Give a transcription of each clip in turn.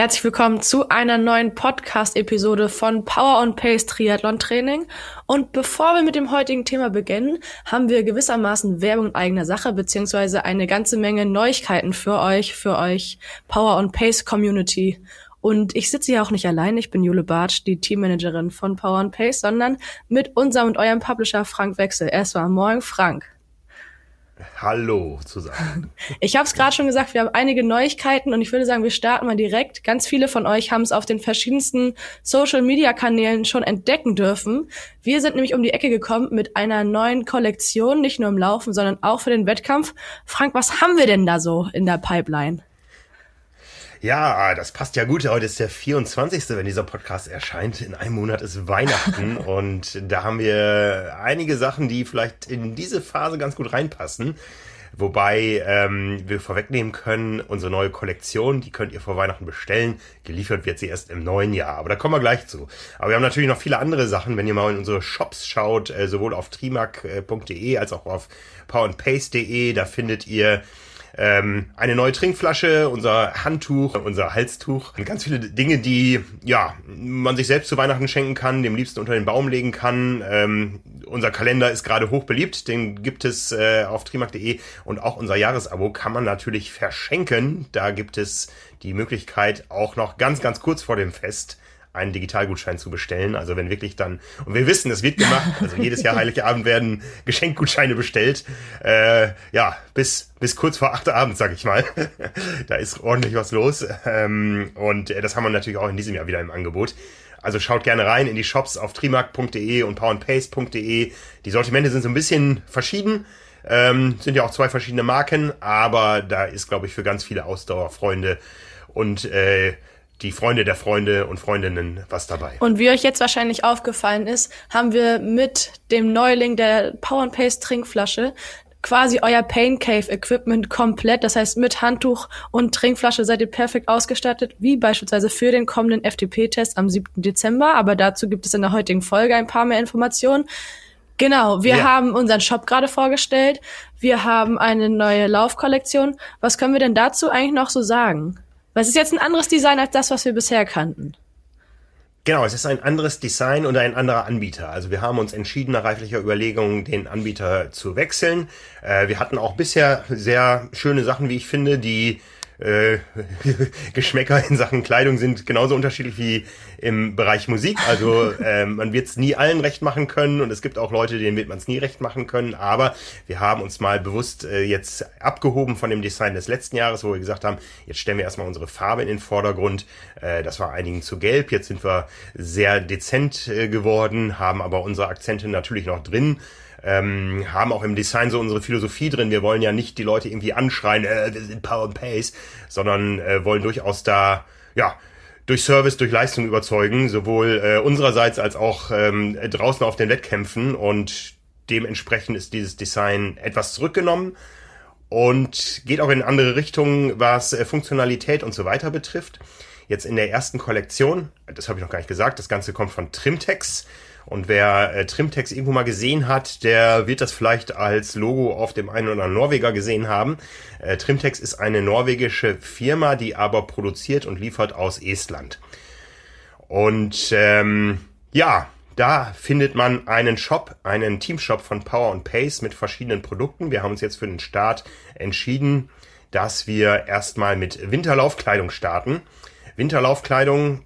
Herzlich willkommen zu einer neuen Podcast-Episode von Power on Pace Triathlon Training. Und bevor wir mit dem heutigen Thema beginnen, haben wir gewissermaßen Werbung in eigener Sache, beziehungsweise eine ganze Menge Neuigkeiten für euch, für euch Power on Pace Community. Und ich sitze hier auch nicht allein. Ich bin Jule Bartsch, die Teammanagerin von Power on Pace, sondern mit unserem und eurem Publisher Frank Wechsel. Erstmal morgen, Frank. Hallo zusammen. Ich habe es gerade schon gesagt, wir haben einige Neuigkeiten und ich würde sagen, wir starten mal direkt. Ganz viele von euch haben es auf den verschiedensten Social-Media-Kanälen schon entdecken dürfen. Wir sind nämlich um die Ecke gekommen mit einer neuen Kollektion, nicht nur im Laufen, sondern auch für den Wettkampf. Frank, was haben wir denn da so in der Pipeline? Ja, das passt ja gut. Heute ist der 24., wenn dieser Podcast erscheint. In einem Monat ist Weihnachten und da haben wir einige Sachen, die vielleicht in diese Phase ganz gut reinpassen. Wobei ähm, wir vorwegnehmen können, unsere neue Kollektion, die könnt ihr vor Weihnachten bestellen. Geliefert wird sie erst im neuen Jahr. Aber da kommen wir gleich zu. Aber wir haben natürlich noch viele andere Sachen, wenn ihr mal in unsere Shops schaut, äh, sowohl auf trimac.de als auch auf powerandpace.de. Da findet ihr ähm, eine neue Trinkflasche, unser Handtuch, unser Halstuch. Ganz viele Dinge, die ja man sich selbst zu Weihnachten schenken kann, dem liebsten unter den Baum legen kann. Ähm, unser Kalender ist gerade hoch beliebt, den gibt es äh, auf trimark.de und auch unser Jahresabo kann man natürlich verschenken. Da gibt es die Möglichkeit auch noch ganz, ganz kurz vor dem Fest einen Digitalgutschein zu bestellen. Also wenn wirklich dann, und wir wissen, es wird gemacht, also jedes Jahr Heiligabend werden Geschenkgutscheine bestellt. Äh, ja, bis, bis kurz vor acht Abend, sag ich mal. da ist ordentlich was los. Ähm, und das haben wir natürlich auch in diesem Jahr wieder im Angebot. Also schaut gerne rein in die Shops auf trimark.de und powerandpace.de. Die Sortimente sind so ein bisschen verschieden. Ähm, sind ja auch zwei verschiedene Marken, aber da ist, glaube ich, für ganz viele Ausdauerfreunde und äh, die Freunde der Freunde und Freundinnen was dabei. Und wie euch jetzt wahrscheinlich aufgefallen ist, haben wir mit dem Neuling der Power and Pace Trinkflasche quasi euer Pain Cave Equipment komplett. Das heißt, mit Handtuch und Trinkflasche seid ihr perfekt ausgestattet, wie beispielsweise für den kommenden FTP-Test am 7. Dezember. Aber dazu gibt es in der heutigen Folge ein paar mehr Informationen. Genau, wir ja. haben unseren Shop gerade vorgestellt. Wir haben eine neue Laufkollektion. Was können wir denn dazu eigentlich noch so sagen? Es ist jetzt ein anderes Design als das, was wir bisher kannten. Genau, es ist ein anderes Design und ein anderer Anbieter. Also wir haben uns entschieden, nach reiflicher Überlegung, den Anbieter zu wechseln. Äh, wir hatten auch bisher sehr schöne Sachen, wie ich finde, die äh, Geschmäcker in Sachen Kleidung sind genauso unterschiedlich wie im Bereich Musik. Also äh, man wird es nie allen recht machen können und es gibt auch Leute, denen wird man es nie recht machen können. Aber wir haben uns mal bewusst äh, jetzt abgehoben von dem Design des letzten Jahres, wo wir gesagt haben, jetzt stellen wir erstmal unsere Farbe in den Vordergrund. Äh, das war einigen zu gelb. Jetzt sind wir sehr dezent äh, geworden, haben aber unsere Akzente natürlich noch drin ähm, haben auch im Design so unsere Philosophie drin. Wir wollen ja nicht die Leute irgendwie anschreien, äh, wir sind Power and Pace, sondern äh, wollen durchaus da, ja, durch Service, durch Leistung überzeugen, sowohl äh, unsererseits als auch ähm, draußen auf den Wettkämpfen und dementsprechend ist dieses Design etwas zurückgenommen und geht auch in andere Richtungen, was äh, Funktionalität und so weiter betrifft. Jetzt in der ersten Kollektion, das habe ich noch gar nicht gesagt, das Ganze kommt von Trimtex. Und wer äh, Trimtex irgendwo mal gesehen hat, der wird das vielleicht als Logo auf dem einen oder anderen Norweger gesehen haben. Äh, Trimtex ist eine norwegische Firma, die aber produziert und liefert aus Estland. Und ähm, ja, da findet man einen Shop, einen Teamshop von Power und Pace mit verschiedenen Produkten. Wir haben uns jetzt für den Start entschieden, dass wir erstmal mit Winterlaufkleidung starten. Winterlaufkleidung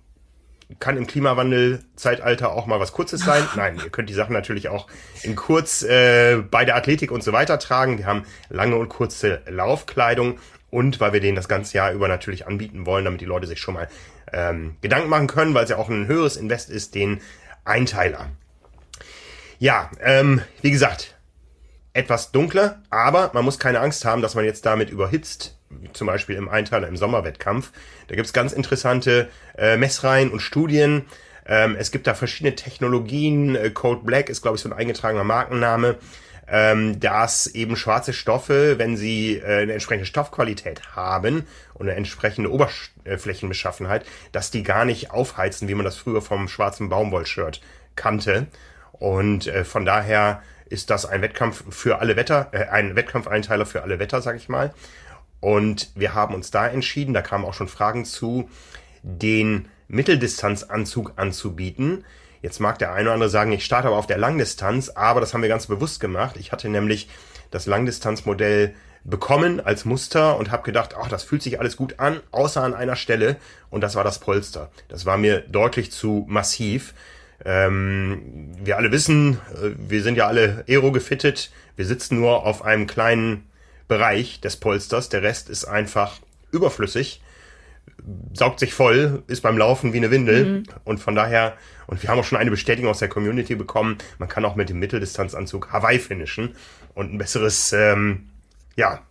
kann im Klimawandel-Zeitalter auch mal was Kurzes sein. Nein, ihr könnt die Sachen natürlich auch in kurz äh, bei der Athletik und so weiter tragen. Wir haben lange und kurze Laufkleidung und weil wir den das ganze Jahr über natürlich anbieten wollen, damit die Leute sich schon mal ähm, Gedanken machen können, weil es ja auch ein höheres Invest ist, den Einteiler. Ja, ähm, wie gesagt, etwas dunkler, aber man muss keine Angst haben, dass man jetzt damit überhitzt zum Beispiel im Einteiler im Sommerwettkampf. Da gibt's ganz interessante äh, Messreihen und Studien. Ähm, es gibt da verschiedene Technologien. Äh, Code Black ist, glaube ich, so ein eingetragener Markenname. Ähm, dass eben schwarze Stoffe, wenn sie äh, eine entsprechende Stoffqualität haben und eine entsprechende Oberflächenbeschaffenheit, dass die gar nicht aufheizen, wie man das früher vom schwarzen Baumwollshirt kannte. Und äh, von daher ist das ein Wettkampf für alle Wetter, äh, ein Wettkampfeinteiler für alle Wetter, sag ich mal. Und wir haben uns da entschieden, da kamen auch schon Fragen zu, den Mitteldistanzanzug anzubieten. Jetzt mag der eine oder andere sagen, ich starte aber auf der Langdistanz, aber das haben wir ganz bewusst gemacht. Ich hatte nämlich das Langdistanzmodell bekommen als Muster und habe gedacht, ach, das fühlt sich alles gut an, außer an einer Stelle und das war das Polster. Das war mir deutlich zu massiv. Ähm, wir alle wissen, äh, wir sind ja alle aero gefittet, wir sitzen nur auf einem kleinen Bereich des Polsters, der Rest ist einfach überflüssig, saugt sich voll, ist beim Laufen wie eine Windel mhm. und von daher, und wir haben auch schon eine Bestätigung aus der Community bekommen, man kann auch mit dem Mitteldistanzanzug Hawaii finishen und ein besseres, ähm, ja,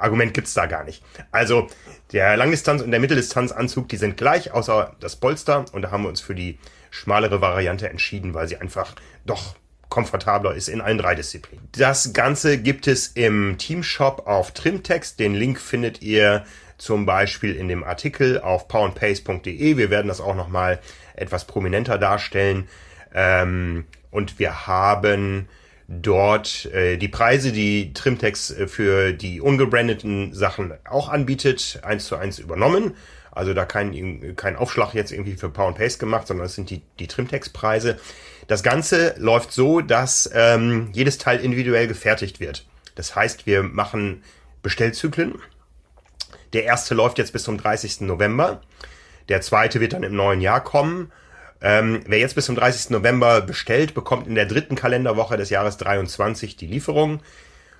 Argument gibt's da gar nicht. Also der Langdistanz- und der Mitteldistanzanzug, die sind gleich, außer das Polster. Und da haben wir uns für die schmalere Variante entschieden, weil sie einfach doch komfortabler ist in allen drei Disziplinen. Das Ganze gibt es im Teamshop auf Trimtext. Den Link findet ihr zum Beispiel in dem Artikel auf powerandpace.de. Wir werden das auch nochmal etwas prominenter darstellen. Ähm, und wir haben dort äh, die Preise, die Trimtex äh, für die ungebrandeten Sachen auch anbietet, eins zu eins übernommen. Also da kein, kein Aufschlag jetzt irgendwie für Power and Paste gemacht, sondern es sind die, die Trimtex-Preise. Das Ganze läuft so, dass ähm, jedes Teil individuell gefertigt wird. Das heißt, wir machen Bestellzyklen. Der erste läuft jetzt bis zum 30. November. Der zweite wird dann im neuen Jahr kommen. Ähm, wer jetzt bis zum 30. November bestellt, bekommt in der dritten Kalenderwoche des Jahres 23 die Lieferung.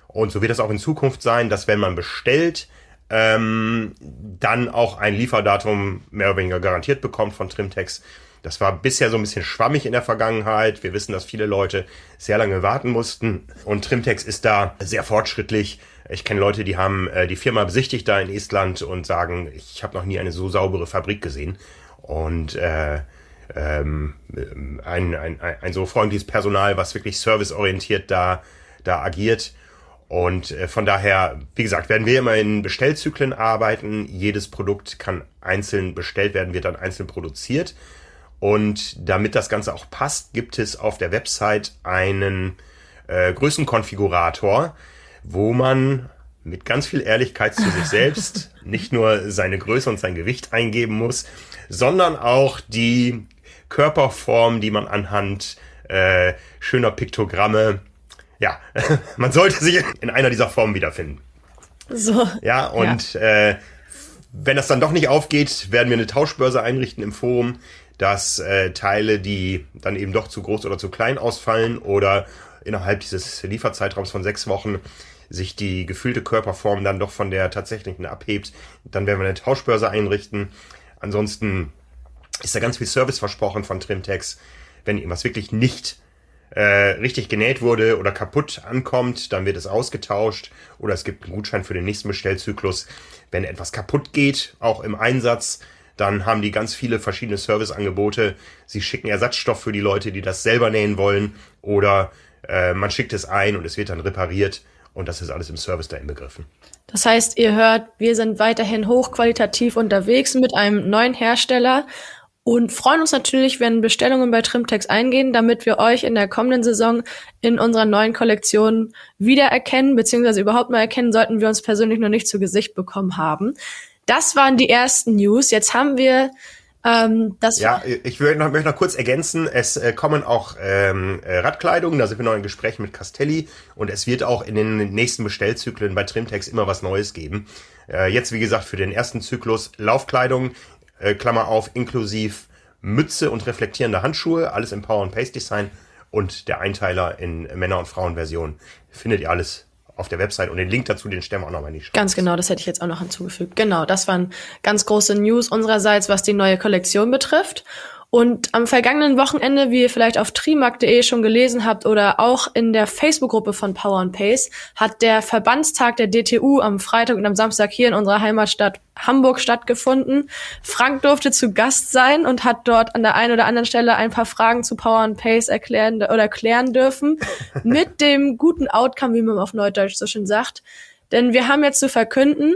Und so wird es auch in Zukunft sein, dass wenn man bestellt, ähm, dann auch ein Lieferdatum mehr oder weniger garantiert bekommt von Trimtex. Das war bisher so ein bisschen schwammig in der Vergangenheit. Wir wissen, dass viele Leute sehr lange warten mussten. Und Trimtex ist da sehr fortschrittlich. Ich kenne Leute, die haben äh, die Firma besichtigt da in Estland und sagen, ich habe noch nie eine so saubere Fabrik gesehen. Und äh, ähm, ein, ein, ein so freundliches Personal, was wirklich serviceorientiert da, da agiert. Und äh, von daher, wie gesagt, werden wir immer in Bestellzyklen arbeiten. Jedes Produkt kann einzeln bestellt werden, wird dann einzeln produziert. Und damit das Ganze auch passt, gibt es auf der Website einen äh, Größenkonfigurator, wo man mit ganz viel Ehrlichkeit zu sich selbst nicht nur seine Größe und sein Gewicht eingeben muss, sondern auch die Körperform, die man anhand äh, schöner Piktogramme, ja, man sollte sich in einer dieser Formen wiederfinden. So. Ja, und ja. Äh, wenn das dann doch nicht aufgeht, werden wir eine Tauschbörse einrichten im Forum, dass äh, Teile, die dann eben doch zu groß oder zu klein ausfallen oder innerhalb dieses Lieferzeitraums von sechs Wochen sich die gefühlte Körperform dann doch von der tatsächlichen abhebt, dann werden wir eine Tauschbörse einrichten. Ansonsten ist da ganz viel Service versprochen von Trimtex. Wenn irgendwas wirklich nicht äh, richtig genäht wurde oder kaputt ankommt, dann wird es ausgetauscht oder es gibt einen Gutschein für den nächsten Bestellzyklus. Wenn etwas kaputt geht, auch im Einsatz, dann haben die ganz viele verschiedene Serviceangebote. Sie schicken Ersatzstoff für die Leute, die das selber nähen wollen oder äh, man schickt es ein und es wird dann repariert und das ist alles im Service da inbegriffen. Das heißt, ihr hört, wir sind weiterhin hochqualitativ unterwegs mit einem neuen Hersteller und freuen uns natürlich, wenn Bestellungen bei Trimtex eingehen, damit wir euch in der kommenden Saison in unserer neuen Kollektion wiedererkennen, beziehungsweise überhaupt mal erkennen, sollten wir uns persönlich noch nicht zu Gesicht bekommen haben. Das waren die ersten News. Jetzt haben wir ähm, das ja, ich möchte noch, möchte noch kurz ergänzen, es äh, kommen auch ähm, äh, Radkleidungen, da sind wir noch in Gespräch mit Castelli und es wird auch in den nächsten Bestellzyklen bei Trimtex immer was Neues geben. Äh, jetzt, wie gesagt, für den ersten Zyklus Laufkleidung, äh, Klammer auf, inklusiv Mütze und reflektierende Handschuhe, alles im Power and Paste Design und der Einteiler in Männer- und Frauenversion. Findet ihr alles auf der Website und den Link dazu, den stellen wir auch nochmal in die Show. Ganz genau, das hätte ich jetzt auch noch hinzugefügt. Genau, das waren ganz große News unsererseits, was die neue Kollektion betrifft. Und am vergangenen Wochenende, wie ihr vielleicht auf trimark.de schon gelesen habt oder auch in der Facebook-Gruppe von Power and Pace, hat der Verbandstag der DTU am Freitag und am Samstag hier in unserer Heimatstadt Hamburg stattgefunden. Frank durfte zu Gast sein und hat dort an der einen oder anderen Stelle ein paar Fragen zu Power and Pace erklären oder klären dürfen. mit dem guten Outcome, wie man auf Neudeutsch so schön sagt. Denn wir haben jetzt zu verkünden,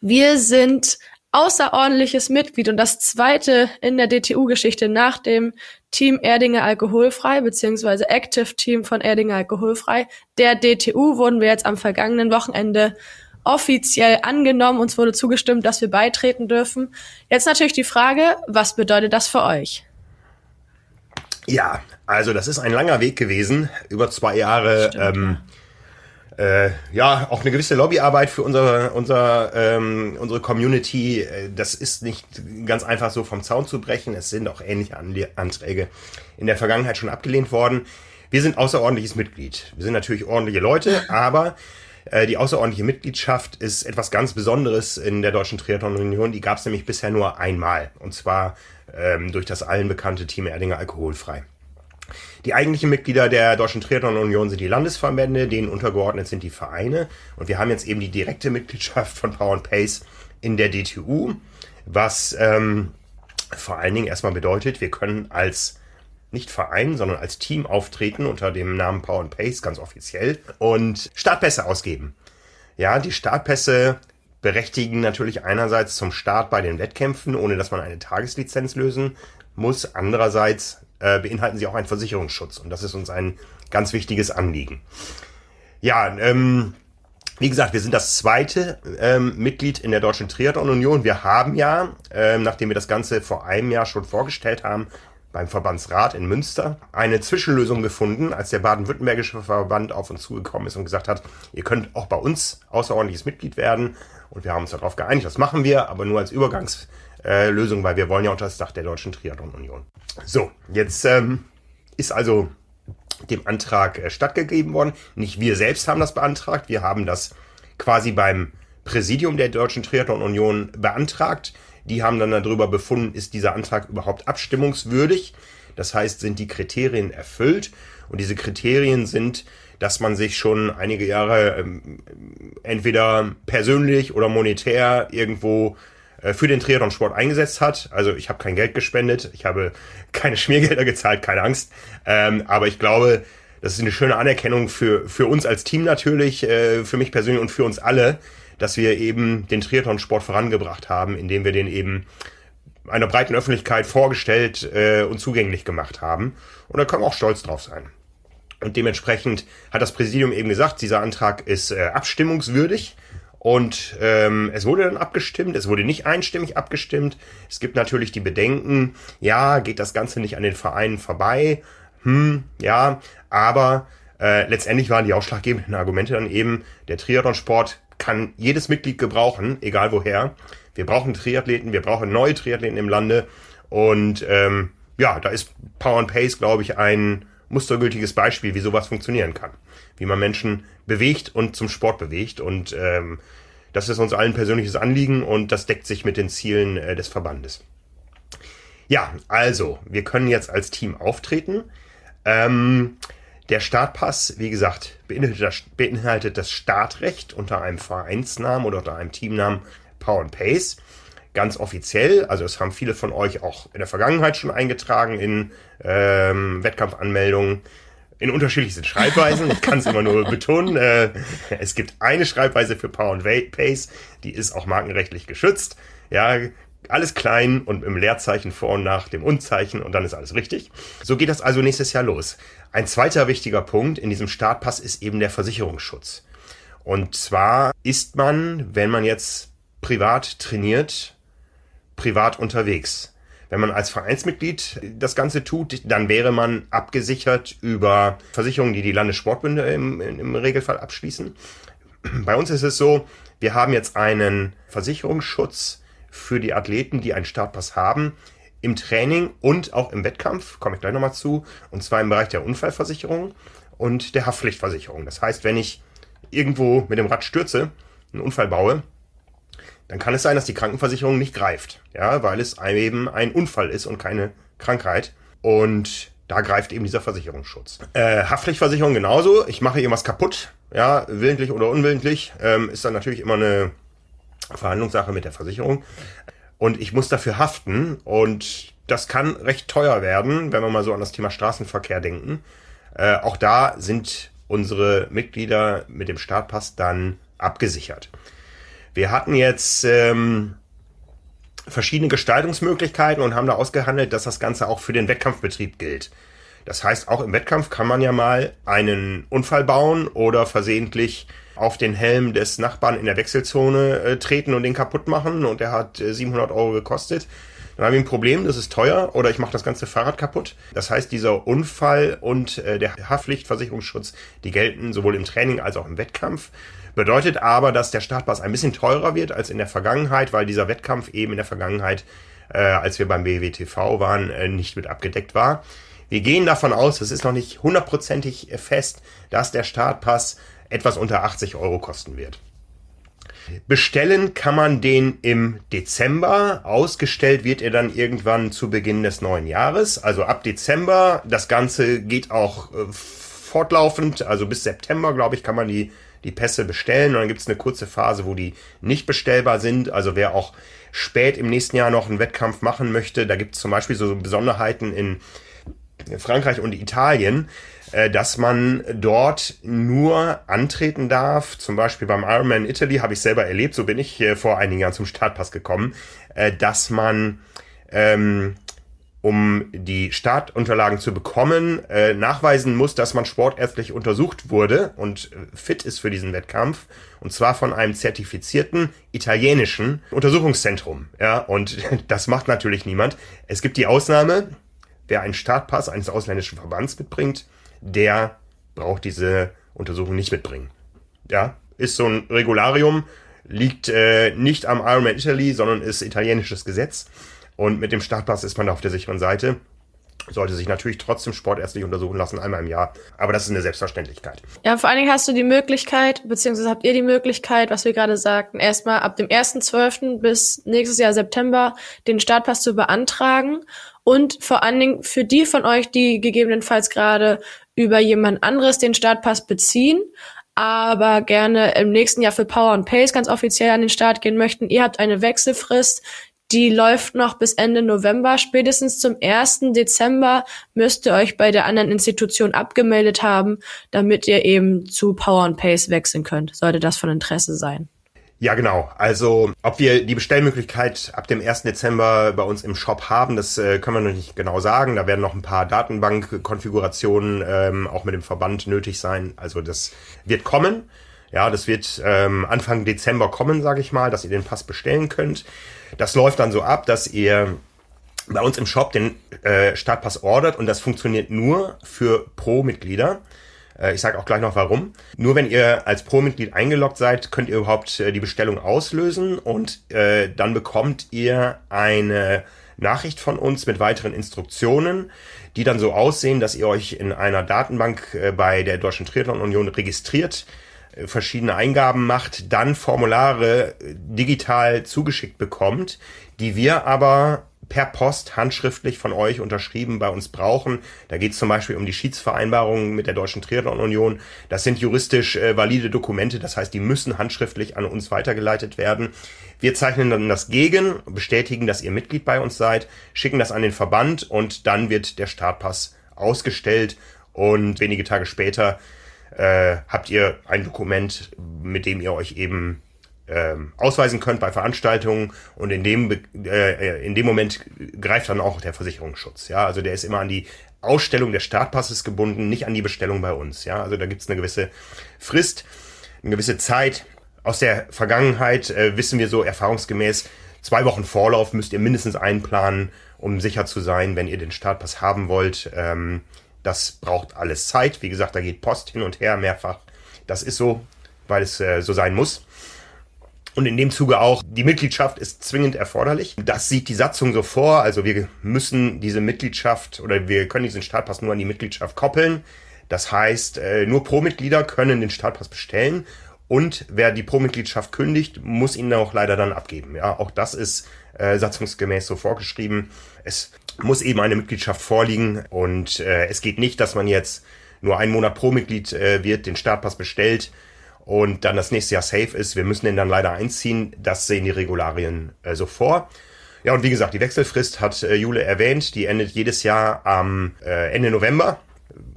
wir sind außerordentliches Mitglied und das zweite in der DTU-Geschichte nach dem Team Erdinger Alkoholfrei beziehungsweise Active Team von Erdinger Alkoholfrei. Der DTU wurden wir jetzt am vergangenen Wochenende offiziell angenommen. Uns wurde zugestimmt, dass wir beitreten dürfen. Jetzt natürlich die Frage, was bedeutet das für euch? Ja, also das ist ein langer Weg gewesen, über zwei Jahre. Stimmt, ähm, äh, ja, auch eine gewisse Lobbyarbeit für unsere, unser, ähm, unsere Community. Äh, das ist nicht ganz einfach so vom Zaun zu brechen. Es sind auch ähnliche Anträge in der Vergangenheit schon abgelehnt worden. Wir sind außerordentliches Mitglied. Wir sind natürlich ordentliche Leute, aber äh, die außerordentliche Mitgliedschaft ist etwas ganz Besonderes in der Deutschen Triathlon Union. Die gab es nämlich bisher nur einmal. Und zwar ähm, durch das allen bekannte Team Erdinger Alkoholfrei. Die eigentlichen Mitglieder der Deutschen Triathlon Union sind die Landesverbände, denen untergeordnet sind die Vereine. Und wir haben jetzt eben die direkte Mitgliedschaft von Power and Pace in der DTU, was ähm, vor allen Dingen erstmal bedeutet, wir können als nicht Verein, sondern als Team auftreten unter dem Namen Power and Pace, ganz offiziell, und Startpässe ausgeben. Ja, die Startpässe berechtigen natürlich einerseits zum Start bei den Wettkämpfen, ohne dass man eine Tageslizenz lösen muss. Andererseits äh, beinhalten sie auch einen Versicherungsschutz. Und das ist uns ein ganz wichtiges Anliegen. Ja, ähm, wie gesagt, wir sind das zweite ähm, Mitglied in der Deutschen Triathlon Union. Wir haben ja, ähm, nachdem wir das Ganze vor einem Jahr schon vorgestellt haben, beim Verbandsrat in Münster eine Zwischenlösung gefunden, als der baden-württembergische Verband auf uns zugekommen ist und gesagt hat, ihr könnt auch bei uns außerordentliches Mitglied werden. Und wir haben uns darauf geeinigt, das machen wir, aber nur als Übergangslösung, weil wir wollen ja unter das Dach der Deutschen Triathlon Union. So, jetzt ähm, ist also dem Antrag äh, stattgegeben worden. Nicht wir selbst haben das beantragt, wir haben das quasi beim Präsidium der Deutschen Triathlon Union beantragt. Die haben dann darüber befunden, ist dieser Antrag überhaupt abstimmungswürdig? Das heißt, sind die Kriterien erfüllt? Und diese Kriterien sind, dass man sich schon einige Jahre ähm, entweder persönlich oder monetär irgendwo äh, für den Triathlon-Sport eingesetzt hat. Also ich habe kein Geld gespendet, ich habe keine Schmiergelder gezahlt, keine Angst. Ähm, aber ich glaube, das ist eine schöne Anerkennung für, für uns als Team natürlich, äh, für mich persönlich und für uns alle, dass wir eben den Triathlon-Sport vorangebracht haben, indem wir den eben einer breiten Öffentlichkeit vorgestellt äh, und zugänglich gemacht haben. Und da können wir auch stolz drauf sein. Und dementsprechend hat das Präsidium eben gesagt, dieser Antrag ist äh, abstimmungswürdig. Und ähm, es wurde dann abgestimmt, es wurde nicht einstimmig abgestimmt. Es gibt natürlich die Bedenken, ja, geht das Ganze nicht an den Vereinen vorbei? Hm, ja, aber äh, letztendlich waren die ausschlaggebenden Argumente dann eben, der Triathlon-Sport kann jedes Mitglied gebrauchen, egal woher. Wir brauchen Triathleten, wir brauchen neue Triathleten im Lande. Und ähm, ja, da ist Power and Pace, glaube ich, ein mustergültiges Beispiel, wie sowas funktionieren kann wie man Menschen bewegt und zum Sport bewegt. Und ähm, das ist uns allen persönliches Anliegen und das deckt sich mit den Zielen äh, des Verbandes. Ja, also, wir können jetzt als Team auftreten. Ähm, der Startpass, wie gesagt, beinhaltet das, beinhaltet das Startrecht unter einem Vereinsnamen oder unter einem Teamnamen Power and Pace. Ganz offiziell, also es haben viele von euch auch in der Vergangenheit schon eingetragen in ähm, Wettkampfanmeldungen in unterschiedlichsten Schreibweisen. Ich kann es immer nur betonen. Äh, es gibt eine Schreibweise für Power and Pace, die ist auch markenrechtlich geschützt. Ja, alles klein und im Leerzeichen vor und nach dem Unzeichen und dann ist alles richtig. So geht das also nächstes Jahr los. Ein zweiter wichtiger Punkt in diesem Startpass ist eben der Versicherungsschutz. Und zwar ist man, wenn man jetzt privat trainiert, privat unterwegs. Wenn man als Vereinsmitglied das Ganze tut, dann wäre man abgesichert über Versicherungen, die die Landessportbünde im, im Regelfall abschließen. Bei uns ist es so, wir haben jetzt einen Versicherungsschutz für die Athleten, die einen Startpass haben, im Training und auch im Wettkampf, komme ich gleich nochmal zu, und zwar im Bereich der Unfallversicherung und der Haftpflichtversicherung. Das heißt, wenn ich irgendwo mit dem Rad stürze, einen Unfall baue, dann kann es sein, dass die Krankenversicherung nicht greift. Ja, weil es eben ein Unfall ist und keine Krankheit. Und da greift eben dieser Versicherungsschutz. Äh, Haftpflichtversicherung genauso. Ich mache irgendwas kaputt, ja, willentlich oder unwillentlich, ähm, ist dann natürlich immer eine Verhandlungssache mit der Versicherung. Und ich muss dafür haften und das kann recht teuer werden, wenn wir mal so an das Thema Straßenverkehr denken. Äh, auch da sind unsere Mitglieder mit dem Startpass dann abgesichert. Wir hatten jetzt ähm, verschiedene Gestaltungsmöglichkeiten und haben da ausgehandelt, dass das Ganze auch für den Wettkampfbetrieb gilt. Das heißt, auch im Wettkampf kann man ja mal einen Unfall bauen oder versehentlich auf den Helm des Nachbarn in der Wechselzone äh, treten und den kaputt machen und der hat äh, 700 Euro gekostet. Dann habe ich ein Problem, das ist teuer oder ich mache das ganze Fahrrad kaputt. Das heißt, dieser Unfall und äh, der Haftpflichtversicherungsschutz, die gelten sowohl im Training als auch im Wettkampf. Bedeutet aber, dass der Startpass ein bisschen teurer wird als in der Vergangenheit, weil dieser Wettkampf eben in der Vergangenheit, äh, als wir beim BWTV waren, äh, nicht mit abgedeckt war. Wir gehen davon aus, es ist noch nicht hundertprozentig fest, dass der Startpass etwas unter 80 Euro kosten wird. Bestellen kann man den im Dezember. Ausgestellt wird er dann irgendwann zu Beginn des neuen Jahres. Also ab Dezember. Das Ganze geht auch äh, fortlaufend. Also bis September, glaube ich, kann man die, die Pässe bestellen. Und dann gibt es eine kurze Phase, wo die nicht bestellbar sind. Also wer auch spät im nächsten Jahr noch einen Wettkampf machen möchte, da gibt es zum Beispiel so Besonderheiten in Frankreich und Italien, äh, dass man dort nur antreten darf. Zum Beispiel beim Ironman Italy habe ich selber erlebt, so bin ich vor einigen Jahren zum Startpass gekommen, äh, dass man ähm, um die Startunterlagen zu bekommen, äh, nachweisen muss, dass man sportärztlich untersucht wurde und äh, fit ist für diesen Wettkampf. Und zwar von einem zertifizierten italienischen Untersuchungszentrum. Ja, und das macht natürlich niemand. Es gibt die Ausnahme, wer einen Startpass eines ausländischen Verbands mitbringt, der braucht diese Untersuchung nicht mitbringen. Ja, ist so ein Regularium, liegt äh, nicht am Ironman Italy, sondern ist italienisches Gesetz. Und mit dem Startpass ist man da auf der sicheren Seite. Sollte sich natürlich trotzdem sportärztlich untersuchen lassen, einmal im Jahr. Aber das ist eine Selbstverständlichkeit. Ja, vor allen Dingen hast du die Möglichkeit, beziehungsweise habt ihr die Möglichkeit, was wir gerade sagten, erstmal ab dem 1.12. bis nächstes Jahr September den Startpass zu beantragen und vor allen Dingen für die von euch, die gegebenenfalls gerade über jemand anderes den Startpass beziehen, aber gerne im nächsten Jahr für Power and Pace ganz offiziell an den Start gehen möchten. Ihr habt eine Wechselfrist, die läuft noch bis Ende November. Spätestens zum 1. Dezember müsst ihr euch bei der anderen Institution abgemeldet haben, damit ihr eben zu Power and Pace wechseln könnt. Sollte das von Interesse sein. Ja, genau. Also, ob wir die Bestellmöglichkeit ab dem 1. Dezember bei uns im Shop haben, das äh, können wir noch nicht genau sagen. Da werden noch ein paar Datenbankkonfigurationen ähm, auch mit dem Verband nötig sein. Also, das wird kommen. Ja, das wird ähm, Anfang Dezember kommen, sage ich mal, dass ihr den Pass bestellen könnt. Das läuft dann so ab, dass ihr bei uns im Shop den äh, Startpass ordert und das funktioniert nur für Pro-Mitglieder. Äh, ich sage auch gleich noch warum. Nur wenn ihr als Pro-Mitglied eingeloggt seid, könnt ihr überhaupt äh, die Bestellung auslösen und äh, dann bekommt ihr eine Nachricht von uns mit weiteren Instruktionen, die dann so aussehen, dass ihr euch in einer Datenbank bei der Deutschen Triathlon Union registriert, verschiedene Eingaben macht, dann Formulare digital zugeschickt bekommt, die wir aber per Post handschriftlich von euch unterschrieben bei uns brauchen. Da geht es zum Beispiel um die Schiedsvereinbarungen mit der Deutschen Triathlon Union. Das sind juristisch äh, valide Dokumente, das heißt, die müssen handschriftlich an uns weitergeleitet werden. Wir zeichnen dann das gegen, bestätigen, dass ihr Mitglied bei uns seid, schicken das an den Verband und dann wird der Startpass ausgestellt und wenige Tage später äh, habt ihr ein Dokument, mit dem ihr euch eben ähm, ausweisen könnt bei Veranstaltungen und in dem äh, in dem Moment greift dann auch der Versicherungsschutz. Ja, also der ist immer an die Ausstellung des Startpasses gebunden, nicht an die Bestellung bei uns. Ja, also da gibt's eine gewisse Frist, eine gewisse Zeit. Aus der Vergangenheit äh, wissen wir so erfahrungsgemäß, zwei Wochen Vorlauf müsst ihr mindestens einplanen, um sicher zu sein, wenn ihr den Startpass haben wollt. Ähm, das braucht alles Zeit. Wie gesagt, da geht Post hin und her mehrfach. Das ist so, weil es äh, so sein muss. Und in dem Zuge auch, die Mitgliedschaft ist zwingend erforderlich. Das sieht die Satzung so vor. Also wir müssen diese Mitgliedschaft oder wir können diesen Startpass nur an die Mitgliedschaft koppeln. Das heißt, äh, nur Pro-Mitglieder können den Startpass bestellen. Und wer die Pro-Mitgliedschaft kündigt, muss ihn auch leider dann abgeben. Ja, auch das ist äh, satzungsgemäß so vorgeschrieben. Es muss eben eine Mitgliedschaft vorliegen und äh, es geht nicht, dass man jetzt nur einen Monat pro Mitglied äh, wird, den Startpass bestellt und dann das nächste Jahr safe ist. Wir müssen den dann leider einziehen. Das sehen die Regularien äh, so vor. Ja, und wie gesagt, die Wechselfrist hat äh, Jule erwähnt. Die endet jedes Jahr am äh, Ende November.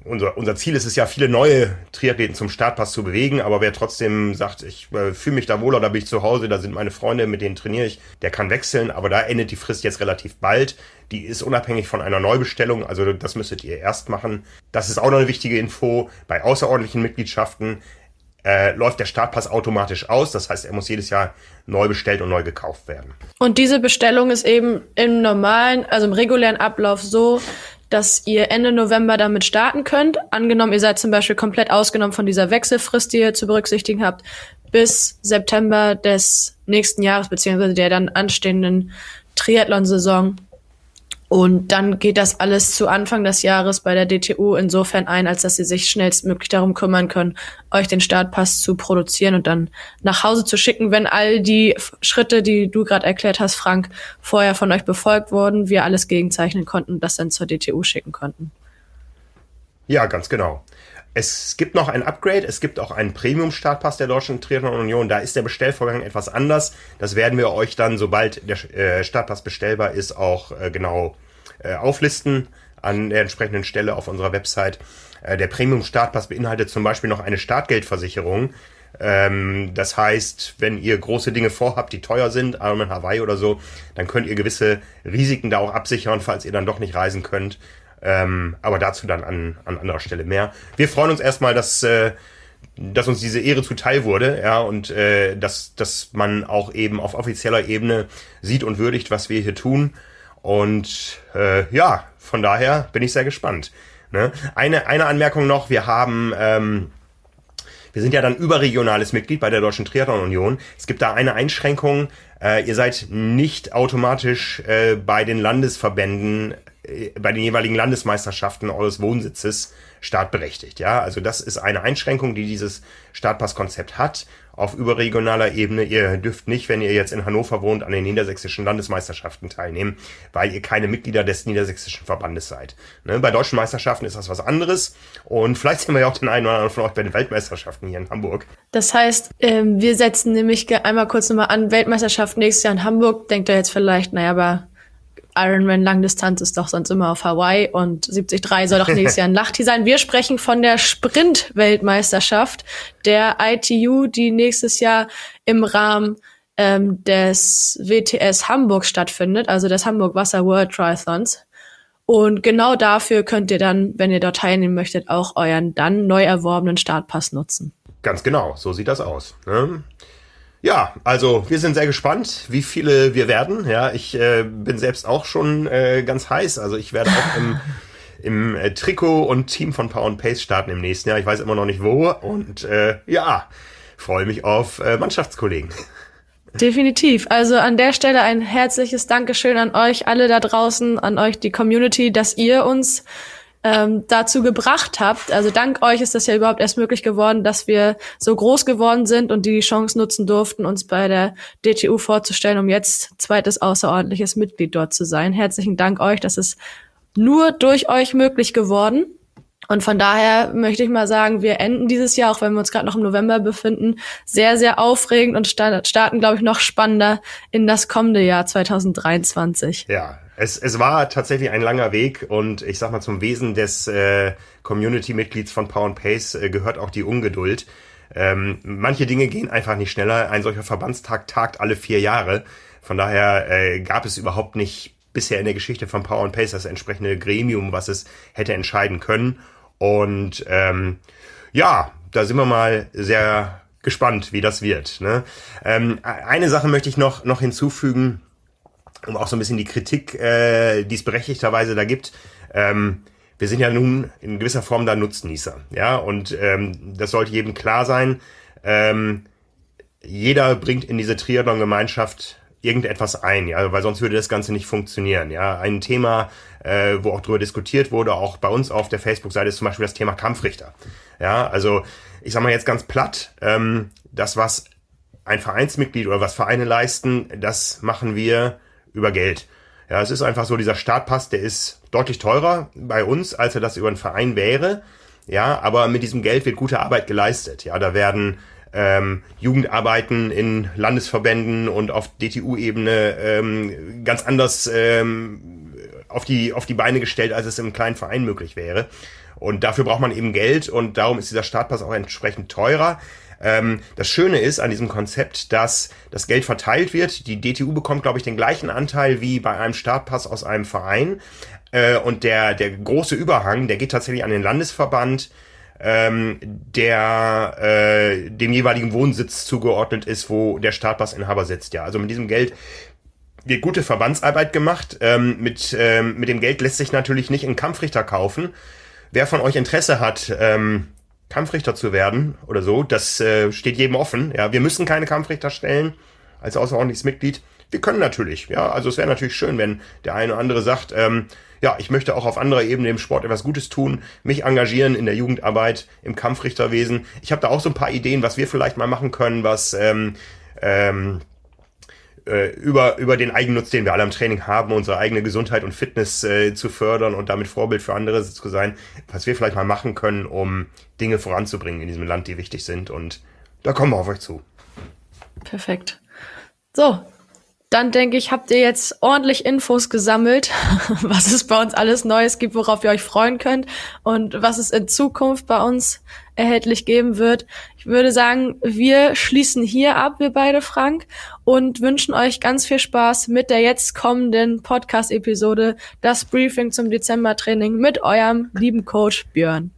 Unser, unser Ziel ist es ja, viele neue Triathleten zum Startpass zu bewegen, aber wer trotzdem sagt, ich äh, fühle mich da wohler, da bin ich zu Hause, da sind meine Freunde, mit denen trainiere ich, der kann wechseln, aber da endet die Frist jetzt relativ bald. Die ist unabhängig von einer Neubestellung, also das müsstet ihr erst machen. Das ist auch noch eine wichtige Info. Bei außerordentlichen Mitgliedschaften äh, läuft der Startpass automatisch aus. Das heißt, er muss jedes Jahr neu bestellt und neu gekauft werden. Und diese Bestellung ist eben im normalen, also im regulären Ablauf so, dass ihr Ende November damit starten könnt. Angenommen, ihr seid zum Beispiel komplett ausgenommen von dieser Wechselfrist, die ihr zu berücksichtigen habt, bis September des nächsten Jahres, beziehungsweise der dann anstehenden Triathlon-Saison. Und dann geht das alles zu Anfang des Jahres bei der DTU insofern ein, als dass sie sich schnellstmöglich darum kümmern können, euch den Startpass zu produzieren und dann nach Hause zu schicken, wenn all die Schritte, die du gerade erklärt hast, Frank, vorher von euch befolgt wurden, wir alles gegenzeichnen konnten und das dann zur DTU schicken konnten. Ja, ganz genau. Es gibt noch ein Upgrade, es gibt auch einen Premium-Startpass der Deutschen Triathlon Union. Da ist der Bestellvorgang etwas anders. Das werden wir euch dann, sobald der äh, Startpass bestellbar ist, auch äh, genau äh, auflisten an der entsprechenden Stelle auf unserer Website. Der Premium-Startpass beinhaltet zum Beispiel noch eine Startgeldversicherung. Ähm, das heißt, wenn ihr große Dinge vorhabt, die teuer sind, Ironman Hawaii oder so, dann könnt ihr gewisse Risiken da auch absichern, falls ihr dann doch nicht reisen könnt. Ähm, aber dazu dann an, an anderer Stelle mehr. Wir freuen uns erstmal, dass, äh, dass uns diese Ehre zuteil wurde, ja, und äh, dass, dass man auch eben auf offizieller Ebene sieht und würdigt, was wir hier tun. Und äh, ja, von daher bin ich sehr gespannt. Ne? Eine, eine Anmerkung noch, wir haben ähm, wir sind ja dann überregionales Mitglied bei der Deutschen Triathlon Union. Es gibt da eine Einschränkung. Äh, ihr seid nicht automatisch äh, bei den Landesverbänden äh, bei den jeweiligen Landesmeisterschaften eures Wohnsitzes startberechtigt. Ja, also das ist eine Einschränkung, die dieses Startpasskonzept hat auf überregionaler Ebene. Ihr dürft nicht, wenn ihr jetzt in Hannover wohnt, an den niedersächsischen Landesmeisterschaften teilnehmen, weil ihr keine Mitglieder des niedersächsischen Verbandes seid. Ne? Bei deutschen Meisterschaften ist das was anderes und vielleicht sehen wir ja auch den einen oder anderen von euch bei den Weltmeisterschaften hier in Hamburg. Das heißt, ähm, wir setzen nämlich einmal kurz nochmal an, Weltmeisterschaft nächstes Jahr in Hamburg. Denkt ihr jetzt vielleicht, naja, aber Ironman Langdistanz ist doch sonst immer auf Hawaii und 73 soll doch nächstes Jahr ein Lachti sein. Wir sprechen von der Sprint-Weltmeisterschaft der ITU, die nächstes Jahr im Rahmen ähm, des WTS Hamburg stattfindet, also des Hamburg Wasser World Triathlons. Und genau dafür könnt ihr dann, wenn ihr dort teilnehmen möchtet, auch euren dann neu erworbenen Startpass nutzen. Ganz genau, so sieht das aus. Ne? Ja, also wir sind sehr gespannt, wie viele wir werden. Ja, ich äh, bin selbst auch schon äh, ganz heiß. Also ich werde auch im, im äh, Trikot und Team von Power and Pace starten im nächsten Jahr. Ich weiß immer noch nicht wo. Und äh, ja, freue mich auf äh, Mannschaftskollegen. Definitiv. Also an der Stelle ein herzliches Dankeschön an euch alle da draußen, an euch die Community, dass ihr uns ähm, dazu gebracht habt. Also dank euch ist das ja überhaupt erst möglich geworden, dass wir so groß geworden sind und die die Chance nutzen durften, uns bei der DTU vorzustellen, um jetzt zweites außerordentliches Mitglied dort zu sein. Herzlichen Dank euch. Das ist nur durch euch möglich geworden. Und von daher möchte ich mal sagen, wir enden dieses Jahr, auch wenn wir uns gerade noch im November befinden, sehr, sehr aufregend und starten, glaube ich, noch spannender in das kommende Jahr 2023. Ja, es, es war tatsächlich ein langer Weg und ich sag mal, zum Wesen des äh, Community-Mitglieds von Power Pace äh, gehört auch die Ungeduld. Ähm, manche Dinge gehen einfach nicht schneller. Ein solcher Verbandstag tagt alle vier Jahre. Von daher äh, gab es überhaupt nicht bisher in der Geschichte von Power Pace das entsprechende Gremium, was es hätte entscheiden können. Und ähm, ja, da sind wir mal sehr gespannt, wie das wird. Ne? Ähm, eine Sache möchte ich noch, noch hinzufügen um auch so ein bisschen die Kritik, äh, die es berechtigterweise da gibt. Ähm, wir sind ja nun in gewisser Form da Nutznießer, ja, und ähm, das sollte jedem klar sein. Ähm, jeder bringt in diese Triathlon-Gemeinschaft irgendetwas ein, ja, weil sonst würde das Ganze nicht funktionieren, ja. Ein Thema, äh, wo auch drüber diskutiert wurde, auch bei uns auf der Facebook-Seite ist zum Beispiel das Thema Kampfrichter, ja. Also ich sag mal jetzt ganz platt, ähm, das was ein Vereinsmitglied oder was Vereine leisten, das machen wir über Geld. Ja, es ist einfach so, dieser Startpass, der ist deutlich teurer bei uns, als er das über einen Verein wäre. Ja, aber mit diesem Geld wird gute Arbeit geleistet. Ja, da werden ähm, Jugendarbeiten in Landesverbänden und auf DTU-Ebene ähm, ganz anders ähm, auf die auf die Beine gestellt, als es im kleinen Verein möglich wäre. Und dafür braucht man eben Geld und darum ist dieser Startpass auch entsprechend teurer. Ähm, das Schöne ist an diesem Konzept, dass das Geld verteilt wird. Die DTU bekommt, glaube ich, den gleichen Anteil wie bei einem Startpass aus einem Verein. Äh, und der, der große Überhang, der geht tatsächlich an den Landesverband, ähm, der äh, dem jeweiligen Wohnsitz zugeordnet ist, wo der Startpassinhaber sitzt. Ja, also mit diesem Geld wird gute Verbandsarbeit gemacht. Ähm, mit, ähm, mit dem Geld lässt sich natürlich nicht einen Kampfrichter kaufen. Wer von euch Interesse hat, ähm, Kampfrichter zu werden oder so, das äh, steht jedem offen. Ja, wir müssen keine Kampfrichter stellen als außerordentliches Mitglied. Wir können natürlich, ja, also es wäre natürlich schön, wenn der eine oder andere sagt, ähm, ja, ich möchte auch auf anderer Ebene im Sport etwas Gutes tun, mich engagieren in der Jugendarbeit, im Kampfrichterwesen. Ich habe da auch so ein paar Ideen, was wir vielleicht mal machen können, was ähm, ähm, äh, über, über den Eigennutz, den wir alle am Training haben, unsere eigene Gesundheit und Fitness äh, zu fördern und damit Vorbild für andere zu sein, was wir vielleicht mal machen können, um Dinge voranzubringen in diesem Land, die wichtig sind. Und da kommen wir auf euch zu. Perfekt. So, dann denke ich, habt ihr jetzt ordentlich Infos gesammelt, was es bei uns alles Neues gibt, worauf ihr euch freuen könnt und was es in Zukunft bei uns erhältlich geben wird. Ich würde sagen, wir schließen hier ab, wir beide, Frank, und wünschen euch ganz viel Spaß mit der jetzt kommenden Podcast-Episode, das Briefing zum Dezember-Training mit eurem lieben Coach Björn.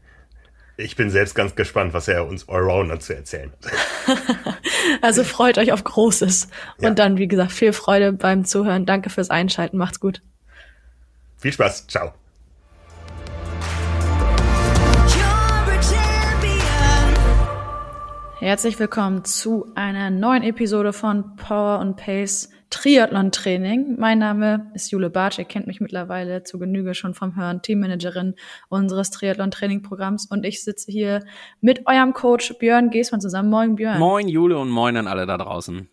Ich bin selbst ganz gespannt, was er uns Allrounder zu erzählen. also freut euch auf Großes. Ja. Und dann, wie gesagt, viel Freude beim Zuhören. Danke fürs Einschalten. Macht's gut. Viel Spaß. Ciao. Herzlich willkommen zu einer neuen Episode von Power and Pace Triathlon-Training. Mein Name ist Jule Bartsch. Ihr kennt mich mittlerweile zu Genüge schon vom Hören, Teammanagerin unseres Triathlon-Training-Programms. Und ich sitze hier mit eurem Coach Björn Geßmann zusammen. Moin, Björn. Moin, Jule und moin an alle da draußen.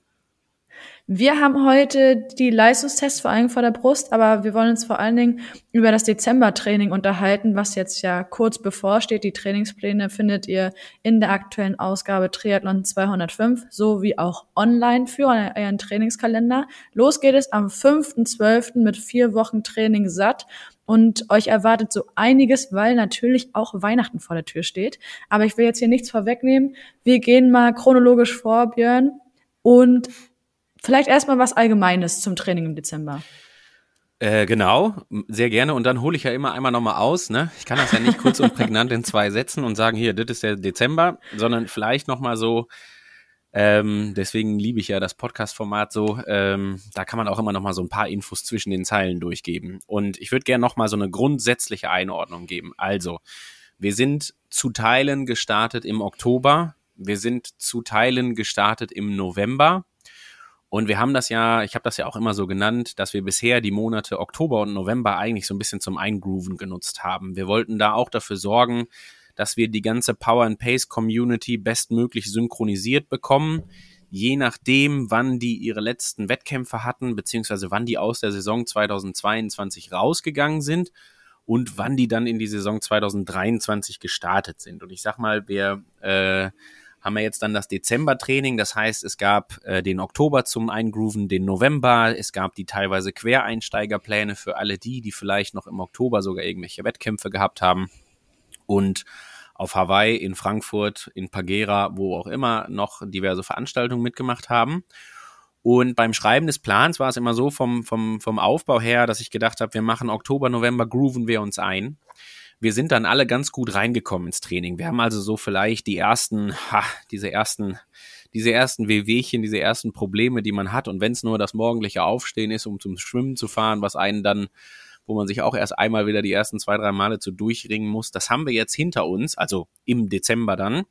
Wir haben heute die Leistungstests vor allem vor der Brust, aber wir wollen uns vor allen Dingen über das Dezember-Training unterhalten, was jetzt ja kurz bevorsteht. Die Trainingspläne findet ihr in der aktuellen Ausgabe Triathlon 205 sowie auch online für euren Trainingskalender. Los geht es am 5.12. mit vier Wochen Training satt. Und euch erwartet so einiges, weil natürlich auch Weihnachten vor der Tür steht. Aber ich will jetzt hier nichts vorwegnehmen. Wir gehen mal chronologisch vor, Björn. Und Vielleicht erstmal was Allgemeines zum Training im Dezember. Äh, genau, sehr gerne. Und dann hole ich ja immer einmal nochmal aus. Ne? Ich kann das ja nicht kurz und prägnant in zwei Sätzen und sagen, hier, das ist der Dezember, sondern vielleicht nochmal so, ähm, deswegen liebe ich ja das Podcast-Format so, ähm, da kann man auch immer nochmal so ein paar Infos zwischen den Zeilen durchgeben. Und ich würde gerne nochmal so eine grundsätzliche Einordnung geben. Also, wir sind zu Teilen gestartet im Oktober, wir sind zu Teilen gestartet im November und wir haben das ja, ich habe das ja auch immer so genannt, dass wir bisher die Monate Oktober und November eigentlich so ein bisschen zum Eingrooven genutzt haben. Wir wollten da auch dafür sorgen, dass wir die ganze Power and Pace Community bestmöglich synchronisiert bekommen, je nachdem, wann die ihre letzten Wettkämpfe hatten, beziehungsweise wann die aus der Saison 2022 rausgegangen sind und wann die dann in die Saison 2023 gestartet sind. Und ich sag mal, wir äh, haben wir jetzt dann das Dezember-Training. Das heißt, es gab äh, den Oktober zum Eingrooven, den November. Es gab die teilweise Quereinsteigerpläne für alle die, die vielleicht noch im Oktober sogar irgendwelche Wettkämpfe gehabt haben. Und auf Hawaii, in Frankfurt, in Pagera, wo auch immer noch diverse Veranstaltungen mitgemacht haben. Und beim Schreiben des Plans war es immer so vom, vom, vom Aufbau her, dass ich gedacht habe, wir machen Oktober, November, grooven wir uns ein wir sind dann alle ganz gut reingekommen ins Training. Wir haben also so vielleicht die ersten, ha, diese ersten, diese ersten Wehwehchen, diese ersten Probleme, die man hat. Und wenn es nur das morgendliche Aufstehen ist, um zum Schwimmen zu fahren, was einen dann, wo man sich auch erst einmal wieder die ersten zwei, drei Male zu durchringen muss, das haben wir jetzt hinter uns, also im Dezember dann.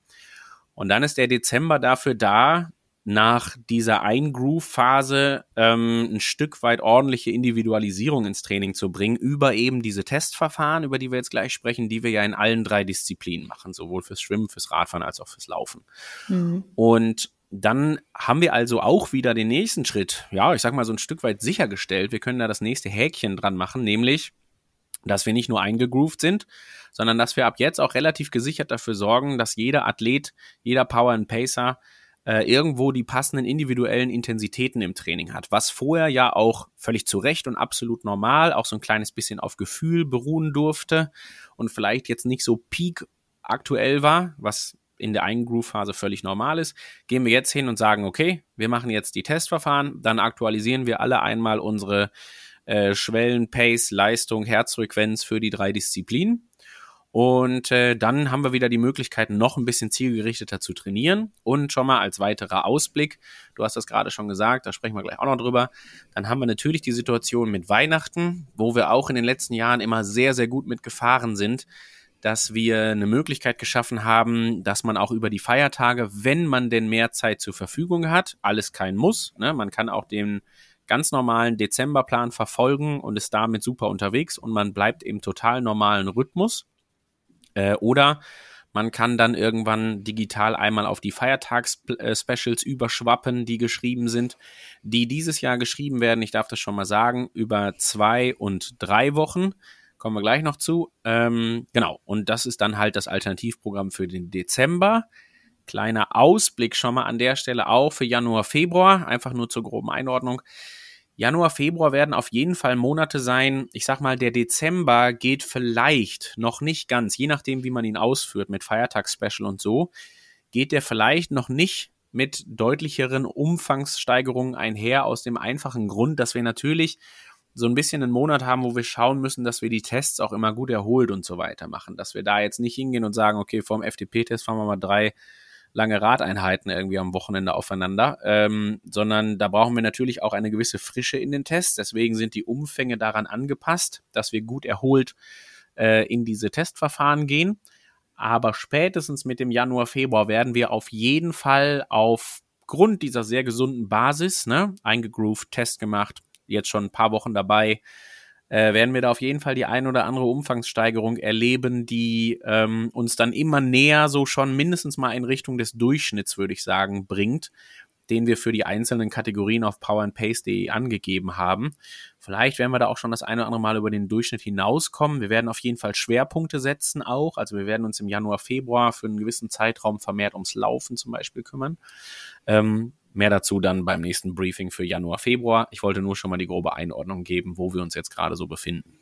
Und dann ist der Dezember dafür da, nach dieser Eingroove-Phase ähm, ein Stück weit ordentliche Individualisierung ins Training zu bringen, über eben diese Testverfahren, über die wir jetzt gleich sprechen, die wir ja in allen drei Disziplinen machen, sowohl fürs Schwimmen, fürs Radfahren als auch fürs Laufen. Mhm. Und dann haben wir also auch wieder den nächsten Schritt, ja, ich sag mal so ein Stück weit sichergestellt. Wir können da das nächste Häkchen dran machen, nämlich, dass wir nicht nur eingegroovt sind, sondern dass wir ab jetzt auch relativ gesichert dafür sorgen, dass jeder Athlet, jeder Power and Pacer äh, irgendwo die passenden individuellen Intensitäten im Training hat, was vorher ja auch völlig zu Recht und absolut normal, auch so ein kleines bisschen auf Gefühl beruhen durfte und vielleicht jetzt nicht so peak aktuell war, was in der einen Groove-Phase völlig normal ist, gehen wir jetzt hin und sagen, okay, wir machen jetzt die Testverfahren, dann aktualisieren wir alle einmal unsere äh, Schwellen, Pace, Leistung, Herzfrequenz für die drei Disziplinen und äh, dann haben wir wieder die Möglichkeit, noch ein bisschen zielgerichteter zu trainieren. Und schon mal als weiterer Ausblick, du hast das gerade schon gesagt, da sprechen wir gleich auch noch drüber. Dann haben wir natürlich die Situation mit Weihnachten, wo wir auch in den letzten Jahren immer sehr, sehr gut mitgefahren sind, dass wir eine Möglichkeit geschaffen haben, dass man auch über die Feiertage, wenn man denn mehr Zeit zur Verfügung hat, alles kein Muss, ne? man kann auch den ganz normalen Dezemberplan verfolgen und ist damit super unterwegs und man bleibt im total normalen Rhythmus. Äh, oder man kann dann irgendwann digital einmal auf die Feiertags-Specials überschwappen, die geschrieben sind, die dieses Jahr geschrieben werden, ich darf das schon mal sagen, über zwei und drei Wochen. Kommen wir gleich noch zu. Ähm, genau, und das ist dann halt das Alternativprogramm für den Dezember. Kleiner Ausblick schon mal an der Stelle auch für Januar, Februar, einfach nur zur groben Einordnung. Januar, Februar werden auf jeden Fall Monate sein. Ich sag mal, der Dezember geht vielleicht noch nicht ganz, je nachdem, wie man ihn ausführt mit Feiertagsspecial und so, geht der vielleicht noch nicht mit deutlicheren Umfangssteigerungen einher aus dem einfachen Grund, dass wir natürlich so ein bisschen einen Monat haben, wo wir schauen müssen, dass wir die Tests auch immer gut erholt und so weiter machen. Dass wir da jetzt nicht hingehen und sagen, okay, vorm FTP-Test fahren wir mal drei lange Radeinheiten irgendwie am Wochenende aufeinander, ähm, sondern da brauchen wir natürlich auch eine gewisse Frische in den Tests. Deswegen sind die Umfänge daran angepasst, dass wir gut erholt äh, in diese Testverfahren gehen. Aber spätestens mit dem Januar, Februar werden wir auf jeden Fall aufgrund dieser sehr gesunden Basis, ne, eingegroovt, Test gemacht, jetzt schon ein paar Wochen dabei, äh, werden wir da auf jeden Fall die ein oder andere Umfangssteigerung erleben, die ähm, uns dann immer näher so schon mindestens mal in Richtung des Durchschnitts, würde ich sagen, bringt, den wir für die einzelnen Kategorien auf powerandpace.de angegeben haben. Vielleicht werden wir da auch schon das eine oder andere Mal über den Durchschnitt hinauskommen. Wir werden auf jeden Fall Schwerpunkte setzen auch. Also wir werden uns im Januar, Februar für einen gewissen Zeitraum vermehrt ums Laufen zum Beispiel kümmern. Ähm, Mehr dazu dann beim nächsten Briefing für Januar, Februar. Ich wollte nur schon mal die grobe Einordnung geben, wo wir uns jetzt gerade so befinden.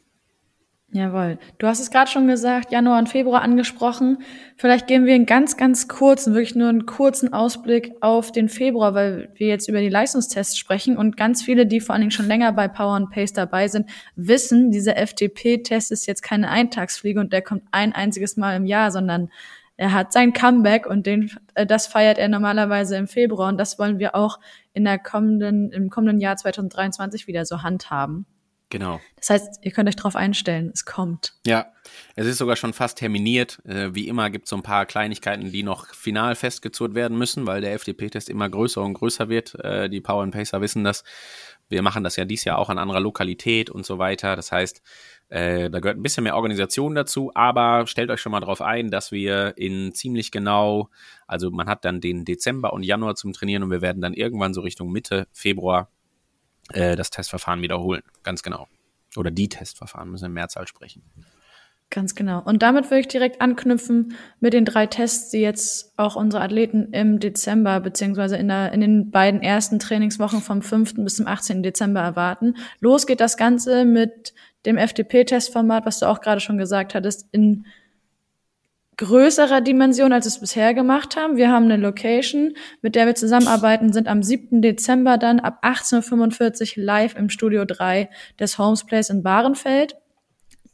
Jawohl. Du hast es gerade schon gesagt, Januar und Februar angesprochen. Vielleicht geben wir einen ganz, ganz kurzen, wirklich nur einen kurzen Ausblick auf den Februar, weil wir jetzt über die Leistungstests sprechen und ganz viele, die vor allen Dingen schon länger bei Power and Pace dabei sind, wissen, dieser FTP-Test ist jetzt keine Eintagsfliege und der kommt ein einziges Mal im Jahr, sondern er hat sein Comeback und den, äh, das feiert er normalerweise im Februar und das wollen wir auch in der kommenden, im kommenden Jahr 2023 wieder so handhaben. Genau. Das heißt, ihr könnt euch darauf einstellen, es kommt. Ja, es ist sogar schon fast terminiert. Äh, wie immer gibt es so ein paar Kleinigkeiten, die noch final festgezurrt werden müssen, weil der FDP-Test immer größer und größer wird. Äh, die Power and Pacer wissen das. Wir machen das ja dies Jahr auch an anderer Lokalität und so weiter. Das heißt, äh, da gehört ein bisschen mehr Organisation dazu, aber stellt euch schon mal darauf ein, dass wir in ziemlich genau, also man hat dann den Dezember und Januar zum Trainieren und wir werden dann irgendwann so Richtung Mitte Februar äh, das Testverfahren wiederholen. Ganz genau. Oder die Testverfahren müssen wir in Mehrzahl sprechen. Ganz genau. Und damit würde ich direkt anknüpfen mit den drei Tests, die jetzt auch unsere Athleten im Dezember beziehungsweise in, der, in den beiden ersten Trainingswochen vom 5. bis zum 18. Dezember erwarten. Los geht das Ganze mit dem FTP-Testformat, was du auch gerade schon gesagt hattest, in größerer Dimension, als wir es bisher gemacht haben. Wir haben eine Location, mit der wir zusammenarbeiten, sind am 7. Dezember dann ab 18.45 Uhr live im Studio 3 des Homes Place in Bahrenfeld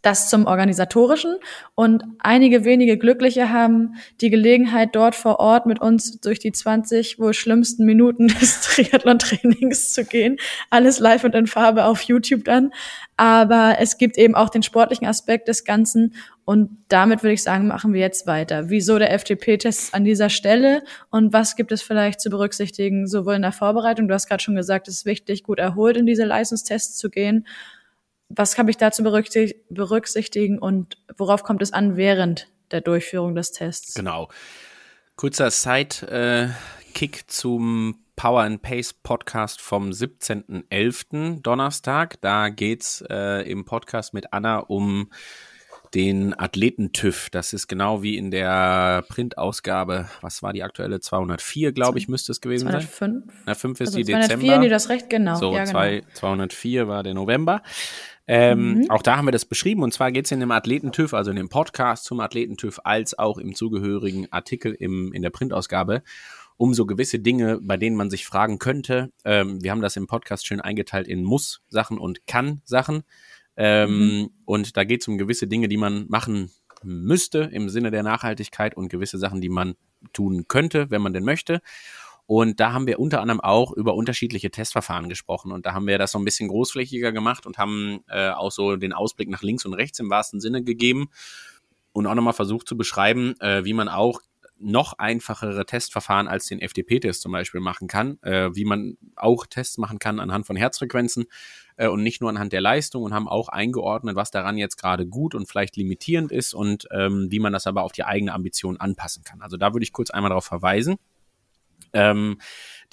das zum organisatorischen und einige wenige Glückliche haben die Gelegenheit, dort vor Ort mit uns durch die 20 wohl schlimmsten Minuten des Triathlon-Trainings zu gehen. Alles live und in Farbe auf YouTube dann. Aber es gibt eben auch den sportlichen Aspekt des Ganzen und damit würde ich sagen, machen wir jetzt weiter. Wieso der FTP-Test an dieser Stelle und was gibt es vielleicht zu berücksichtigen, sowohl in der Vorbereitung, du hast gerade schon gesagt, es ist wichtig, gut erholt in diese Leistungstests zu gehen was habe ich da zu berücksichtigen und worauf kommt es an während der Durchführung des Tests? Genau. Kurzer Side-Kick äh, zum Power and Pace Podcast vom 17.11. Donnerstag. Da geht's äh, im Podcast mit Anna um den Athleten-TÜV. Das ist genau wie in der Printausgabe. Was war die aktuelle? 204, glaube ich, müsste es gewesen 205. sein. 205. 5 ist also die 204, Dezember. Nee, das recht genau. So, ja, genau. Zwei, 204 war der November. Ähm, mhm. Auch da haben wir das beschrieben und zwar geht es in dem Athleten-TÜV, also in dem Podcast zum Athleten-TÜV, als auch im zugehörigen Artikel im, in der Printausgabe um so gewisse Dinge, bei denen man sich fragen könnte. Ähm, wir haben das im Podcast schön eingeteilt in Muss-Sachen und Kann-Sachen. Ähm, mhm. Und da geht es um gewisse Dinge, die man machen müsste im Sinne der Nachhaltigkeit und gewisse Sachen, die man tun könnte, wenn man denn möchte. Und da haben wir unter anderem auch über unterschiedliche Testverfahren gesprochen. Und da haben wir das so ein bisschen großflächiger gemacht und haben äh, auch so den Ausblick nach links und rechts im wahrsten Sinne gegeben und auch nochmal versucht zu beschreiben, äh, wie man auch noch einfachere Testverfahren als den FDP-Test zum Beispiel machen kann, äh, wie man auch Tests machen kann anhand von Herzfrequenzen äh, und nicht nur anhand der Leistung und haben auch eingeordnet, was daran jetzt gerade gut und vielleicht limitierend ist und ähm, wie man das aber auf die eigene Ambition anpassen kann. Also da würde ich kurz einmal darauf verweisen. Ähm,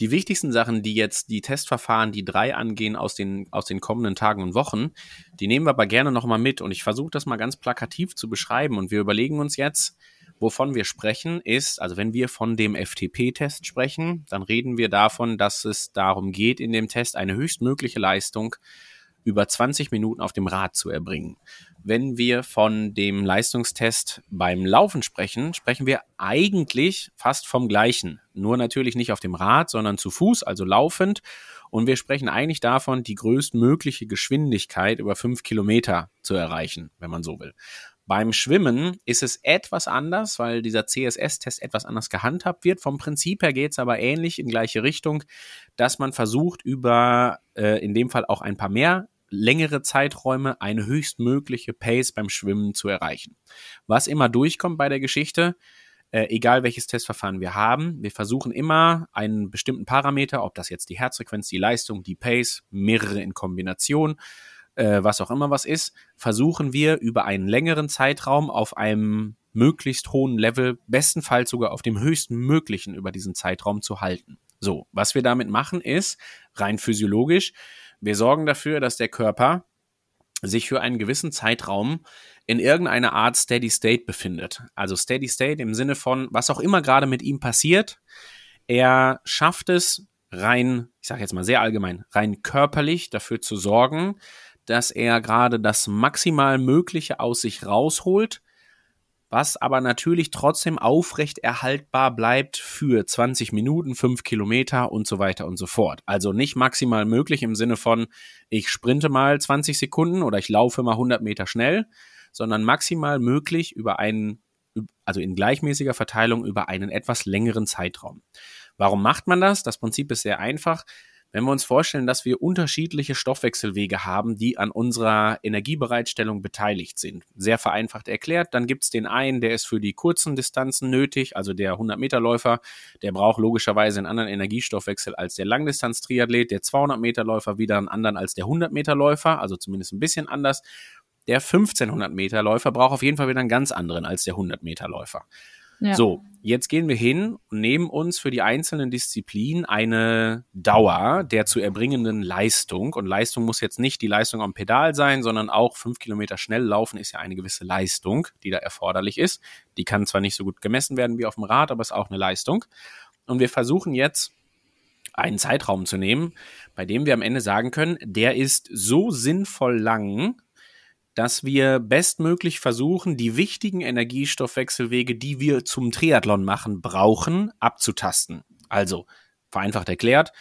die wichtigsten Sachen, die jetzt die Testverfahren, die drei angehen aus den, aus den kommenden Tagen und Wochen, die nehmen wir aber gerne nochmal mit. Und ich versuche das mal ganz plakativ zu beschreiben. Und wir überlegen uns jetzt, Wovon wir sprechen ist, also wenn wir von dem FTP-Test sprechen, dann reden wir davon, dass es darum geht, in dem Test eine höchstmögliche Leistung über 20 Minuten auf dem Rad zu erbringen. Wenn wir von dem Leistungstest beim Laufen sprechen, sprechen wir eigentlich fast vom gleichen. Nur natürlich nicht auf dem Rad, sondern zu Fuß, also laufend. Und wir sprechen eigentlich davon, die größtmögliche Geschwindigkeit über fünf Kilometer zu erreichen, wenn man so will. Beim Schwimmen ist es etwas anders, weil dieser CSS-Test etwas anders gehandhabt wird. Vom Prinzip her geht es aber ähnlich in gleiche Richtung, dass man versucht, über äh, in dem Fall auch ein paar mehr längere Zeiträume eine höchstmögliche Pace beim Schwimmen zu erreichen. Was immer durchkommt bei der Geschichte, äh, egal welches Testverfahren wir haben, wir versuchen immer einen bestimmten Parameter, ob das jetzt die Herzfrequenz, die Leistung, die Pace, mehrere in Kombination, äh, was auch immer was ist, versuchen wir über einen längeren Zeitraum auf einem möglichst hohen Level, bestenfalls sogar auf dem höchsten möglichen über diesen Zeitraum zu halten. So, was wir damit machen ist, rein physiologisch, wir sorgen dafür, dass der Körper sich für einen gewissen Zeitraum in irgendeiner Art Steady State befindet. Also Steady State im Sinne von, was auch immer gerade mit ihm passiert, er schafft es rein, ich sage jetzt mal sehr allgemein, rein körperlich dafür zu sorgen, dass er gerade das maximal Mögliche aus sich rausholt, was aber natürlich trotzdem aufrecht erhaltbar bleibt für 20 Minuten, 5 Kilometer und so weiter und so fort. Also nicht maximal möglich im Sinne von, ich sprinte mal 20 Sekunden oder ich laufe mal 100 Meter schnell, sondern maximal möglich über einen, also in gleichmäßiger Verteilung über einen etwas längeren Zeitraum. Warum macht man das? Das Prinzip ist sehr einfach. Wenn wir uns vorstellen, dass wir unterschiedliche Stoffwechselwege haben, die an unserer Energiebereitstellung beteiligt sind, sehr vereinfacht erklärt, dann gibt es den einen, der ist für die kurzen Distanzen nötig, also der 100-Meter-Läufer, der braucht logischerweise einen anderen Energiestoffwechsel als der Langdistanz-Triathlet, der 200-Meter-Läufer wieder einen anderen als der 100-Meter-Läufer, also zumindest ein bisschen anders. Der 1500-Meter-Läufer braucht auf jeden Fall wieder einen ganz anderen als der 100-Meter-Läufer. Ja. So, jetzt gehen wir hin und nehmen uns für die einzelnen Disziplinen eine Dauer der zu erbringenden Leistung. Und Leistung muss jetzt nicht die Leistung am Pedal sein, sondern auch fünf Kilometer schnell laufen ist ja eine gewisse Leistung, die da erforderlich ist. Die kann zwar nicht so gut gemessen werden wie auf dem Rad, aber ist auch eine Leistung. Und wir versuchen jetzt einen Zeitraum zu nehmen, bei dem wir am Ende sagen können, der ist so sinnvoll lang, dass wir bestmöglich versuchen, die wichtigen Energiestoffwechselwege, die wir zum Triathlon machen, brauchen, abzutasten. Also, vereinfacht erklärt,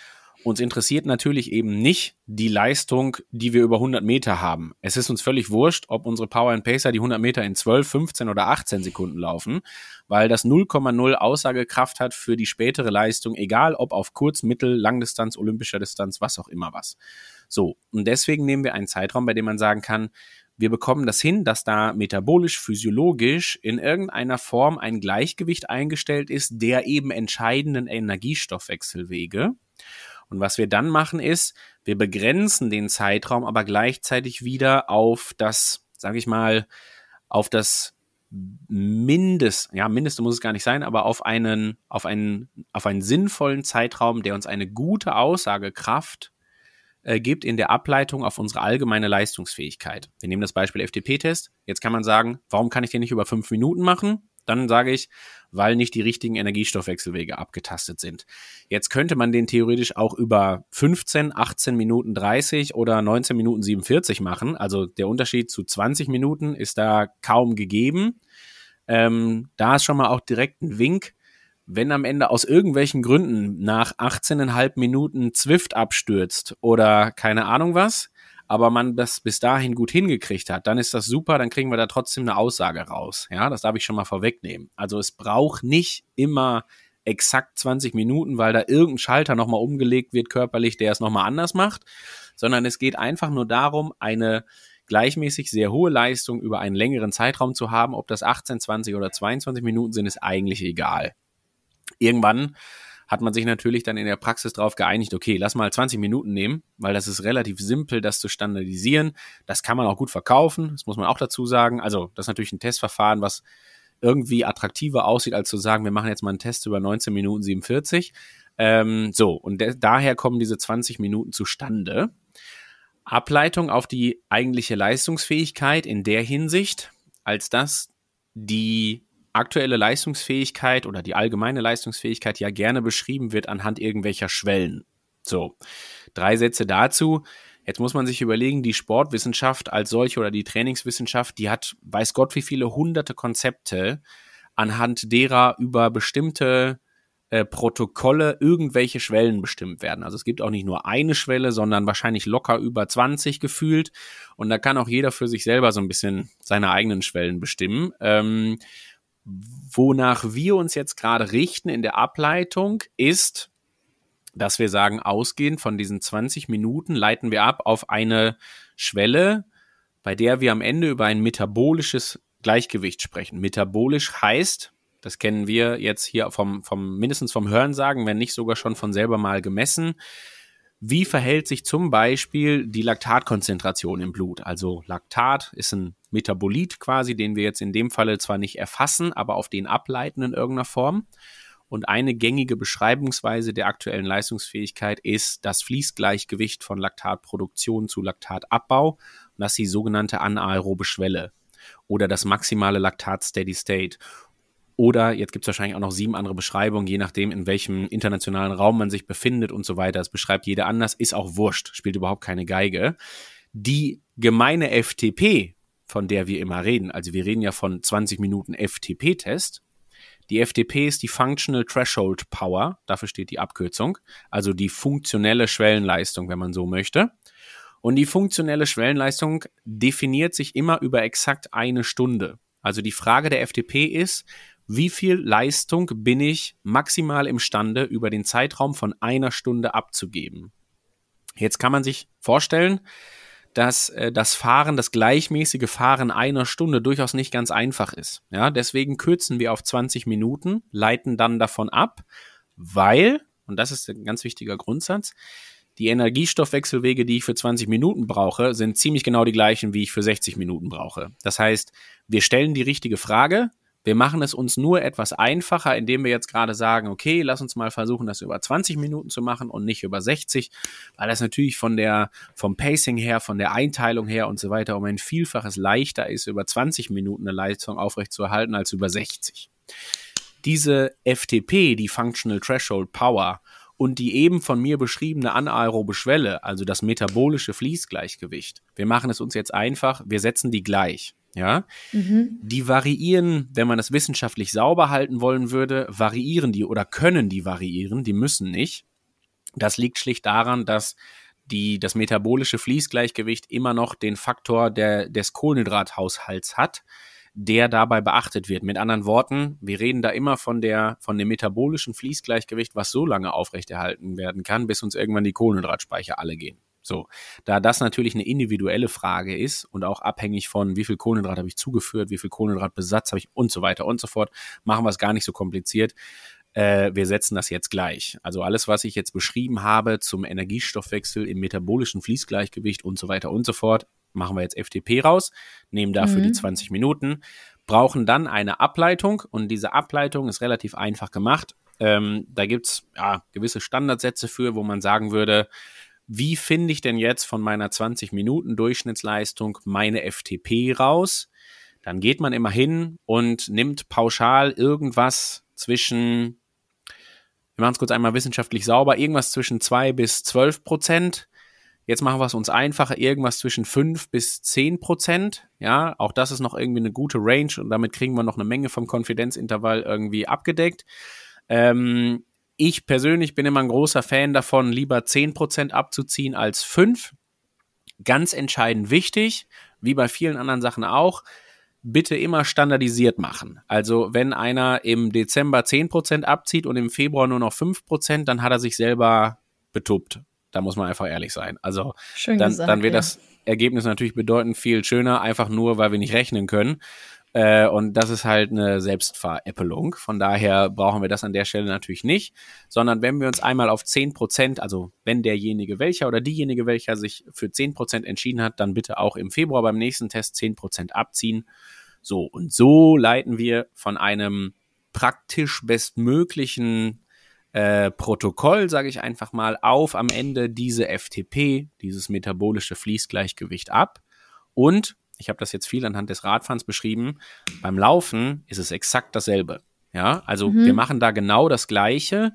uns interessiert natürlich eben nicht die Leistung, die wir über 100 Meter haben. Es ist uns völlig wurscht, ob unsere Power and Pacer die 100 Meter in 12, 15 oder 18 Sekunden laufen, weil das 0,0 Aussagekraft hat für die spätere Leistung, egal ob auf Kurz-, Mittel-, Langdistanz, olympischer Distanz, was auch immer was. So, und deswegen nehmen wir einen Zeitraum, bei dem man sagen kann, wir bekommen das hin, dass da metabolisch, physiologisch in irgendeiner Form ein Gleichgewicht eingestellt ist der eben entscheidenden Energiestoffwechselwege. Und was wir dann machen ist, wir begrenzen den Zeitraum aber gleichzeitig wieder auf das, sage ich mal, auf das Mindest, ja, Mindeste muss es gar nicht sein, aber auf einen, auf einen, auf einen sinnvollen Zeitraum, der uns eine gute Aussagekraft äh, gibt in der Ableitung auf unsere allgemeine Leistungsfähigkeit. Wir nehmen das Beispiel FTP-Test. Jetzt kann man sagen, warum kann ich den nicht über fünf Minuten machen? Dann sage ich, weil nicht die richtigen Energiestoffwechselwege abgetastet sind. Jetzt könnte man den theoretisch auch über 15, 18 Minuten 30 oder 19 Minuten 47 machen. Also der Unterschied zu 20 Minuten ist da kaum gegeben. Ähm, da ist schon mal auch direkt ein Wink. Wenn am Ende aus irgendwelchen Gründen nach 18,5 Minuten Zwift abstürzt oder keine Ahnung was, aber man das bis dahin gut hingekriegt hat, dann ist das super, dann kriegen wir da trotzdem eine Aussage raus. Ja, das darf ich schon mal vorwegnehmen. Also es braucht nicht immer exakt 20 Minuten, weil da irgendein Schalter nochmal umgelegt wird körperlich, der es nochmal anders macht, sondern es geht einfach nur darum, eine gleichmäßig sehr hohe Leistung über einen längeren Zeitraum zu haben. Ob das 18, 20 oder 22 Minuten sind, ist eigentlich egal. Irgendwann hat man sich natürlich dann in der Praxis darauf geeinigt, okay, lass mal 20 Minuten nehmen, weil das ist relativ simpel, das zu standardisieren. Das kann man auch gut verkaufen, das muss man auch dazu sagen. Also das ist natürlich ein Testverfahren, was irgendwie attraktiver aussieht, als zu sagen, wir machen jetzt mal einen Test über 19 Minuten 47. Ähm, so, und daher kommen diese 20 Minuten zustande. Ableitung auf die eigentliche Leistungsfähigkeit in der Hinsicht, als dass die aktuelle Leistungsfähigkeit oder die allgemeine Leistungsfähigkeit ja gerne beschrieben wird anhand irgendwelcher Schwellen. So, drei Sätze dazu. Jetzt muss man sich überlegen, die Sportwissenschaft als solche oder die Trainingswissenschaft, die hat, weiß Gott, wie viele hunderte Konzepte, anhand derer über bestimmte äh, Protokolle irgendwelche Schwellen bestimmt werden. Also es gibt auch nicht nur eine Schwelle, sondern wahrscheinlich locker über 20 gefühlt. Und da kann auch jeder für sich selber so ein bisschen seine eigenen Schwellen bestimmen. Ähm, Wonach wir uns jetzt gerade richten in der Ableitung ist, dass wir sagen, ausgehend von diesen 20 Minuten leiten wir ab auf eine Schwelle, bei der wir am Ende über ein metabolisches Gleichgewicht sprechen. Metabolisch heißt, das kennen wir jetzt hier vom, vom mindestens vom Hörensagen, wenn nicht sogar schon von selber mal gemessen, wie verhält sich zum Beispiel die Laktatkonzentration im Blut? Also Laktat ist ein Metabolit quasi, den wir jetzt in dem Falle zwar nicht erfassen, aber auf den ableiten in irgendeiner Form. Und eine gängige Beschreibungsweise der aktuellen Leistungsfähigkeit ist das Fließgleichgewicht von Laktatproduktion zu Laktatabbau. Und das ist die sogenannte anaerobe Schwelle oder das maximale Laktat Steady State. Oder jetzt gibt es wahrscheinlich auch noch sieben andere Beschreibungen, je nachdem, in welchem internationalen Raum man sich befindet und so weiter. Das beschreibt jeder anders, ist auch wurscht, spielt überhaupt keine Geige. Die gemeine FTP, von der wir immer reden, also wir reden ja von 20 Minuten FTP-Test. Die FTP ist die Functional Threshold Power, dafür steht die Abkürzung, also die funktionelle Schwellenleistung, wenn man so möchte. Und die funktionelle Schwellenleistung definiert sich immer über exakt eine Stunde. Also die Frage der FTP ist, wie viel Leistung bin ich maximal imstande, über den Zeitraum von einer Stunde abzugeben. Jetzt kann man sich vorstellen, dass äh, das Fahren, das gleichmäßige Fahren einer Stunde durchaus nicht ganz einfach ist. Ja, deswegen kürzen wir auf 20 Minuten, leiten dann davon ab, weil, und das ist ein ganz wichtiger Grundsatz, die Energiestoffwechselwege, die ich für 20 Minuten brauche, sind ziemlich genau die gleichen, wie ich für 60 Minuten brauche. Das heißt, wir stellen die richtige Frage, wir machen es uns nur etwas einfacher, indem wir jetzt gerade sagen, okay, lass uns mal versuchen, das über 20 Minuten zu machen und nicht über 60, weil das natürlich von der, vom Pacing her, von der Einteilung her und so weiter um ein Vielfaches leichter ist, über 20 Minuten eine Leistung aufrechtzuerhalten als über 60. Diese FTP, die Functional Threshold Power, und die eben von mir beschriebene anaerobe Schwelle, also das metabolische Fließgleichgewicht. Wir machen es uns jetzt einfach, wir setzen die gleich ja, mhm. die variieren, wenn man das wissenschaftlich sauber halten wollen würde, variieren die oder können die variieren, die müssen nicht. Das liegt schlicht daran, dass die, das metabolische Fließgleichgewicht immer noch den Faktor der, des Kohlenhydrathaushalts hat, der dabei beachtet wird. Mit anderen Worten, wir reden da immer von der, von dem metabolischen Fließgleichgewicht, was so lange aufrechterhalten werden kann, bis uns irgendwann die Kohlenhydratspeicher alle gehen. So, da das natürlich eine individuelle Frage ist und auch abhängig von, wie viel Kohlenhydrat habe ich zugeführt, wie viel Kohlenhydratbesatz habe ich und so weiter und so fort, machen wir es gar nicht so kompliziert. Äh, wir setzen das jetzt gleich. Also alles, was ich jetzt beschrieben habe zum Energiestoffwechsel im metabolischen Fließgleichgewicht und so weiter und so fort, machen wir jetzt FTP raus, nehmen dafür mhm. die 20 Minuten, brauchen dann eine Ableitung und diese Ableitung ist relativ einfach gemacht. Ähm, da gibt's ja gewisse Standardsätze für, wo man sagen würde, wie finde ich denn jetzt von meiner 20 Minuten Durchschnittsleistung meine FTP raus? Dann geht man immer hin und nimmt pauschal irgendwas zwischen, wir machen es kurz einmal wissenschaftlich sauber, irgendwas zwischen zwei bis zwölf Prozent. Jetzt machen wir es uns einfacher, irgendwas zwischen fünf bis zehn Prozent. Ja, auch das ist noch irgendwie eine gute Range und damit kriegen wir noch eine Menge vom Konfidenzintervall irgendwie abgedeckt. Ähm, ich persönlich bin immer ein großer Fan davon, lieber 10% abzuziehen als 5. Ganz entscheidend wichtig, wie bei vielen anderen Sachen auch, bitte immer standardisiert machen. Also wenn einer im Dezember 10% abzieht und im Februar nur noch 5%, dann hat er sich selber betuppt. Da muss man einfach ehrlich sein. Also Schön dann, gesagt, dann wird ja. das Ergebnis natürlich bedeutend viel schöner, einfach nur, weil wir nicht rechnen können. Äh, und das ist halt eine Selbstveräppelung. Von daher brauchen wir das an der Stelle natürlich nicht, sondern wenn wir uns einmal auf zehn Prozent, also wenn derjenige welcher oder diejenige welcher sich für zehn Prozent entschieden hat, dann bitte auch im Februar beim nächsten Test zehn Prozent abziehen. So, und so leiten wir von einem praktisch bestmöglichen äh, Protokoll, sage ich einfach mal, auf am Ende diese FTP, dieses metabolische Fließgleichgewicht ab. Und ich habe das jetzt viel anhand des Radfahrens beschrieben, beim Laufen ist es exakt dasselbe. Ja, also mhm. wir machen da genau das Gleiche.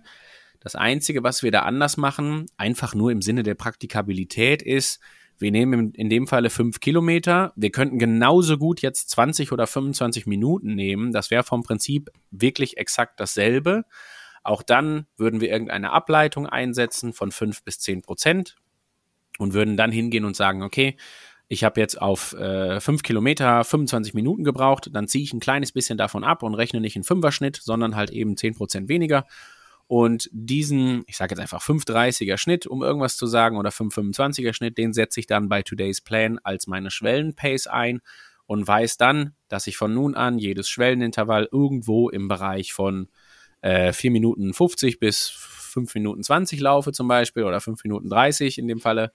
Das Einzige, was wir da anders machen, einfach nur im Sinne der Praktikabilität ist, wir nehmen in dem Falle fünf Kilometer. Wir könnten genauso gut jetzt 20 oder 25 Minuten nehmen. Das wäre vom Prinzip wirklich exakt dasselbe. Auch dann würden wir irgendeine Ableitung einsetzen von fünf bis zehn Prozent und würden dann hingehen und sagen, okay, ich habe jetzt auf äh, 5 Kilometer 25 Minuten gebraucht, dann ziehe ich ein kleines bisschen davon ab und rechne nicht in Fünfer-Schnitt, sondern halt eben 10% weniger. Und diesen, ich sage jetzt einfach 5,30er Schnitt, um irgendwas zu sagen, oder 5,25er Schnitt, den setze ich dann bei Today's Plan als meine Schwellenpace ein und weiß dann, dass ich von nun an jedes Schwellenintervall irgendwo im Bereich von äh, 4 Minuten 50 bis 5 Minuten 20 laufe zum Beispiel oder 5 Minuten 30 in dem Falle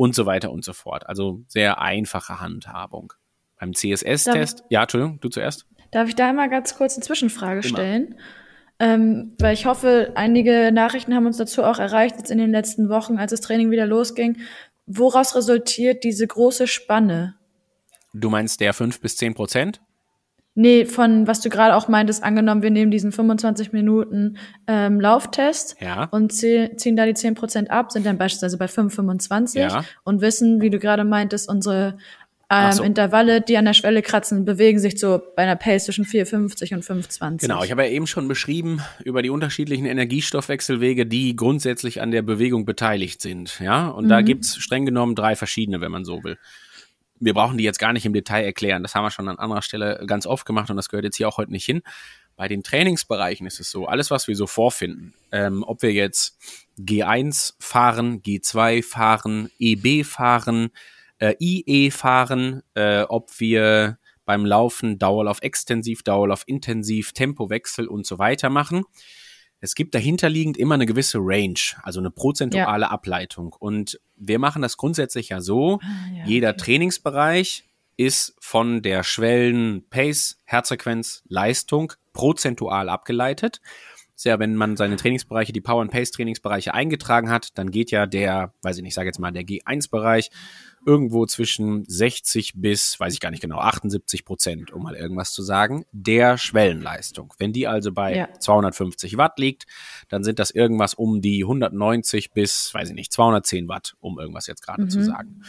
und so weiter und so fort. Also sehr einfache Handhabung. Beim CSS-Test, ja, Entschuldigung, du zuerst. Darf ich da mal ganz kurz eine Zwischenfrage Immer. stellen? Ähm, weil ich hoffe, einige Nachrichten haben uns dazu auch erreicht, jetzt in den letzten Wochen, als das Training wieder losging. Woraus resultiert diese große Spanne? Du meinst der 5 bis 10 Prozent? Nee, von was du gerade auch meintest, angenommen, wir nehmen diesen 25 Minuten ähm, Lauftest ja. und ziehen da die 10% ab, sind dann beispielsweise bei 5,25 ja. und wissen, wie du gerade meintest, unsere ähm, so. Intervalle, die an der Schwelle kratzen, bewegen sich so bei einer Pace zwischen 4,50 und 5,20. Genau, ich habe ja eben schon beschrieben über die unterschiedlichen Energiestoffwechselwege, die grundsätzlich an der Bewegung beteiligt sind. Ja, und mhm. da gibt's streng genommen drei verschiedene, wenn man so will wir brauchen die jetzt gar nicht im Detail erklären. Das haben wir schon an anderer Stelle ganz oft gemacht und das gehört jetzt hier auch heute nicht hin. Bei den Trainingsbereichen ist es so, alles, was wir so vorfinden, ähm, ob wir jetzt G1 fahren, G2 fahren, EB fahren, äh, IE fahren, äh, ob wir beim Laufen Dauerlauf extensiv, Dauerlauf intensiv, Tempowechsel und so weiter machen, es gibt dahinterliegend immer eine gewisse Range, also eine prozentuale ja. Ableitung. Und wir machen das grundsätzlich ja so, ah, ja, jeder okay. Trainingsbereich ist von der Schwellen Pace, Herzfrequenz, Leistung prozentual abgeleitet. Ist ja, wenn man seine Trainingsbereiche, die Power and Pace Trainingsbereiche eingetragen hat, dann geht ja der, weiß ich nicht, sage jetzt mal der G1 Bereich irgendwo zwischen 60 bis, weiß ich gar nicht genau, 78 Prozent, um mal irgendwas zu sagen, der Schwellenleistung. Wenn die also bei ja. 250 Watt liegt, dann sind das irgendwas um die 190 bis, weiß ich nicht, 210 Watt, um irgendwas jetzt gerade mhm. zu sagen.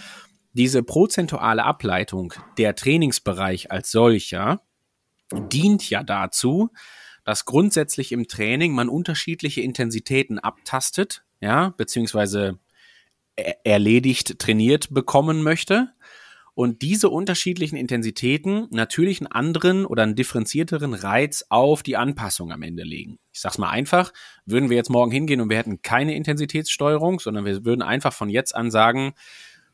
Diese prozentuale Ableitung der Trainingsbereich als solcher dient ja dazu, dass grundsätzlich im Training man unterschiedliche Intensitäten abtastet, ja, beziehungsweise erledigt, trainiert bekommen möchte. Und diese unterschiedlichen Intensitäten natürlich einen anderen oder einen differenzierteren Reiz auf die Anpassung am Ende legen. Ich sag's mal einfach, würden wir jetzt morgen hingehen und wir hätten keine Intensitätssteuerung, sondern wir würden einfach von jetzt an sagen,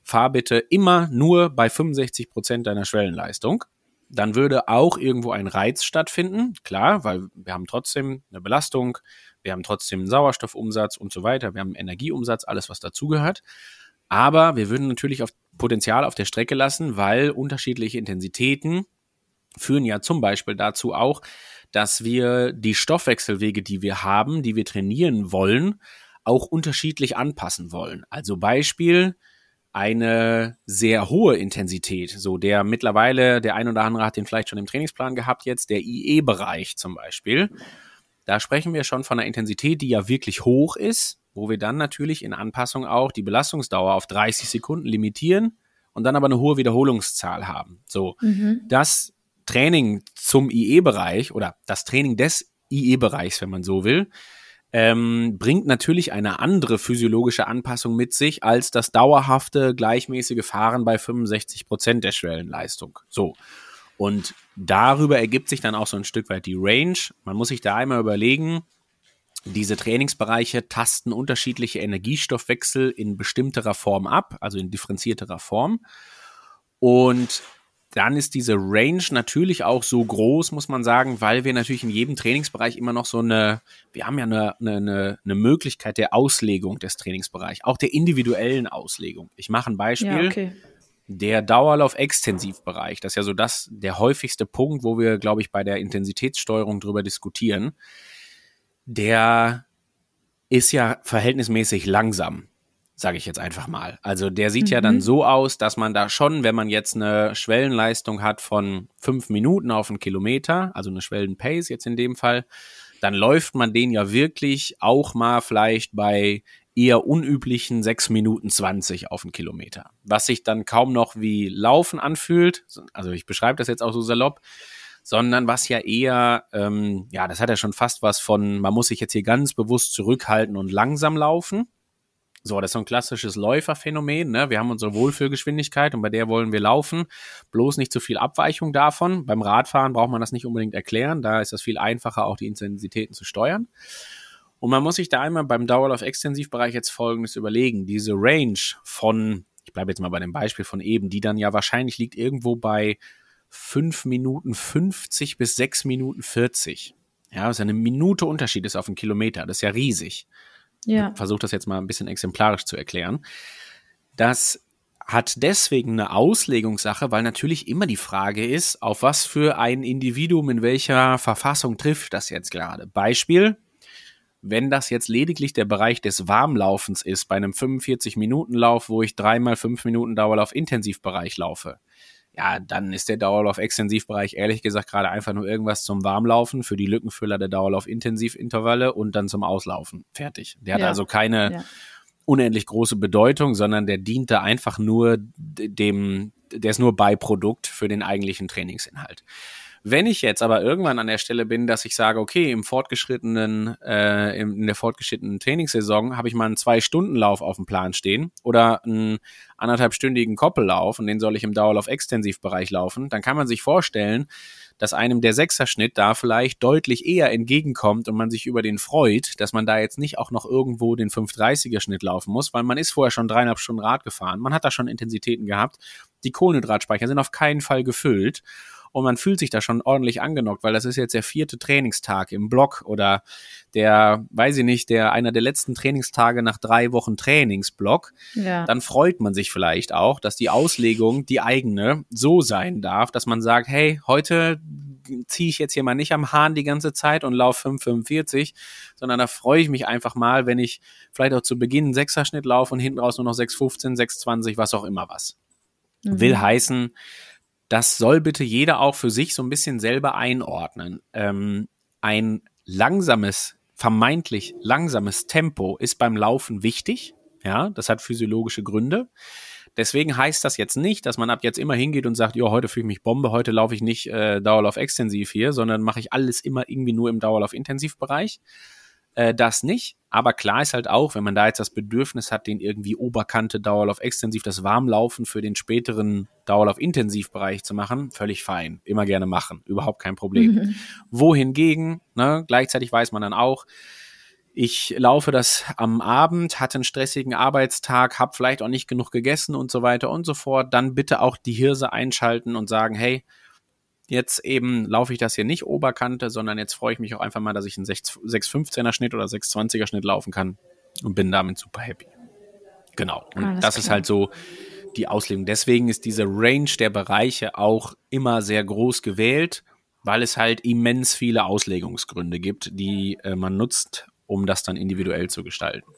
fahr bitte immer nur bei 65 Prozent deiner Schwellenleistung. Dann würde auch irgendwo ein Reiz stattfinden, klar, weil wir haben trotzdem eine Belastung, wir haben trotzdem einen Sauerstoffumsatz und so weiter, wir haben einen Energieumsatz, alles, was dazugehört. Aber wir würden natürlich auf Potenzial auf der Strecke lassen, weil unterschiedliche Intensitäten führen ja zum Beispiel dazu auch, dass wir die Stoffwechselwege, die wir haben, die wir trainieren wollen, auch unterschiedlich anpassen wollen. Also Beispiel, eine sehr hohe Intensität. So der mittlerweile, der ein oder andere hat den vielleicht schon im Trainingsplan gehabt jetzt, der IE-Bereich zum Beispiel. Da sprechen wir schon von einer Intensität, die ja wirklich hoch ist, wo wir dann natürlich in Anpassung auch die Belastungsdauer auf 30 Sekunden limitieren und dann aber eine hohe Wiederholungszahl haben. So, mhm. das Training zum IE-Bereich oder das Training des IE-Bereichs, wenn man so will, ähm, bringt natürlich eine andere physiologische Anpassung mit sich als das dauerhafte, gleichmäßige Fahren bei 65 Prozent der Schwellenleistung. So. Und darüber ergibt sich dann auch so ein Stück weit die Range. Man muss sich da einmal überlegen, diese Trainingsbereiche tasten unterschiedliche Energiestoffwechsel in bestimmterer Form ab, also in differenzierterer Form. Und dann ist diese Range natürlich auch so groß, muss man sagen, weil wir natürlich in jedem Trainingsbereich immer noch so eine, wir haben ja eine, eine, eine Möglichkeit der Auslegung des Trainingsbereichs, auch der individuellen Auslegung. Ich mache ein Beispiel. Ja, okay. Der Dauerlauf-Extensivbereich, das ist ja so das, der häufigste Punkt, wo wir, glaube ich, bei der Intensitätssteuerung drüber diskutieren. Der ist ja verhältnismäßig langsam sage ich jetzt einfach mal. Also der sieht mhm. ja dann mhm. so aus, dass man da schon, wenn man jetzt eine Schwellenleistung hat von fünf Minuten auf einen Kilometer, also eine Schwellenpace jetzt in dem Fall, dann läuft man den ja wirklich auch mal vielleicht bei eher unüblichen sechs Minuten zwanzig auf einen Kilometer. Was sich dann kaum noch wie Laufen anfühlt, also ich beschreibe das jetzt auch so salopp, sondern was ja eher, ähm, ja, das hat ja schon fast was von, man muss sich jetzt hier ganz bewusst zurückhalten und langsam laufen. So, das ist so ein klassisches Läuferphänomen. Ne? Wir haben unsere Wohlfühlgeschwindigkeit und bei der wollen wir laufen. Bloß nicht zu viel Abweichung davon. Beim Radfahren braucht man das nicht unbedingt erklären. Da ist es viel einfacher, auch die Intensitäten zu steuern. Und man muss sich da einmal beim Dauerlauf-Extensivbereich jetzt Folgendes überlegen. Diese Range von, ich bleibe jetzt mal bei dem Beispiel von eben, die dann ja wahrscheinlich liegt irgendwo bei 5 Minuten 50 bis 6 Minuten 40. Ja, was eine Minute Unterschied ist auf einen Kilometer. Das ist ja riesig. Ja. Versuche das jetzt mal ein bisschen exemplarisch zu erklären. Das hat deswegen eine Auslegungssache, weil natürlich immer die Frage ist, auf was für ein Individuum in welcher Verfassung trifft das jetzt gerade. Beispiel, wenn das jetzt lediglich der Bereich des Warmlaufens ist, bei einem 45-Minuten-Lauf, wo ich dreimal fünf Minuten Dauerlauf Intensivbereich laufe, ja, dann ist der Dauerlauf-Extensivbereich ehrlich gesagt gerade einfach nur irgendwas zum Warmlaufen für die Lückenfüller der Dauerlauf-Intensivintervalle und dann zum Auslaufen. Fertig. Der hat ja. also keine ja. unendlich große Bedeutung, sondern der dient da einfach nur dem, der ist nur Beiprodukt für den eigentlichen Trainingsinhalt. Wenn ich jetzt aber irgendwann an der Stelle bin, dass ich sage, okay, im fortgeschrittenen, äh, in der fortgeschrittenen Trainingssaison habe ich mal einen Zwei-Stunden-Lauf auf dem Plan stehen oder einen anderthalbstündigen Koppellauf und den soll ich im Dauerlauf-Extensivbereich laufen, dann kann man sich vorstellen, dass einem der Sechserschnitt da vielleicht deutlich eher entgegenkommt und man sich über den freut, dass man da jetzt nicht auch noch irgendwo den 530er Schnitt laufen muss, weil man ist vorher schon dreieinhalb Stunden Rad gefahren, man hat da schon Intensitäten gehabt, die Kohlenhydratspeicher sind auf keinen Fall gefüllt und man fühlt sich da schon ordentlich angenockt, weil das ist jetzt der vierte Trainingstag im Block oder der, weiß ich nicht, der einer der letzten Trainingstage nach drei Wochen Trainingsblock, ja. dann freut man sich vielleicht auch, dass die Auslegung, die eigene, so sein darf, dass man sagt, hey, heute ziehe ich jetzt hier mal nicht am Hahn die ganze Zeit und laufe 5,45, sondern da freue ich mich einfach mal, wenn ich vielleicht auch zu Beginn einen Sechserschnitt laufe und hinten raus nur noch 6,15, 6,20, was auch immer was. Mhm. Will heißen, das soll bitte jeder auch für sich so ein bisschen selber einordnen. Ähm, ein langsames, vermeintlich langsames Tempo ist beim Laufen wichtig. Ja, das hat physiologische Gründe. Deswegen heißt das jetzt nicht, dass man ab jetzt immer hingeht und sagt, ja, heute fühle ich mich Bombe, heute laufe ich nicht äh, Dauerlauf extensiv hier, sondern mache ich alles immer irgendwie nur im Dauerlauf Intensivbereich äh, das nicht. Aber klar ist halt auch, wenn man da jetzt das Bedürfnis hat, den irgendwie Oberkante Dauerlauf extensiv, das Warmlaufen für den späteren Dauerlauf Intensivbereich zu machen, völlig fein. Immer gerne machen. Überhaupt kein Problem. Mhm. Wohingegen, ne, gleichzeitig weiß man dann auch, ich laufe das am Abend, hatte einen stressigen Arbeitstag, habe vielleicht auch nicht genug gegessen und so weiter und so fort, dann bitte auch die Hirse einschalten und sagen, hey, Jetzt eben laufe ich das hier nicht Oberkante, sondern jetzt freue ich mich auch einfach mal, dass ich einen 615er Schnitt oder 620er Schnitt laufen kann und bin damit super happy. Genau. Und Alles das klar. ist halt so die Auslegung. Deswegen ist diese Range der Bereiche auch immer sehr groß gewählt, weil es halt immens viele Auslegungsgründe gibt, die äh, man nutzt, um das dann individuell zu gestalten.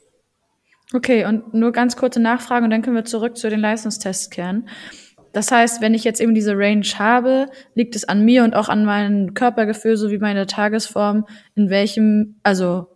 Okay, und nur ganz kurze Nachfrage und dann können wir zurück zu den Leistungstests kehren. Das heißt, wenn ich jetzt eben diese Range habe, liegt es an mir und auch an meinem Körpergefühl sowie meiner Tagesform, in welchem, also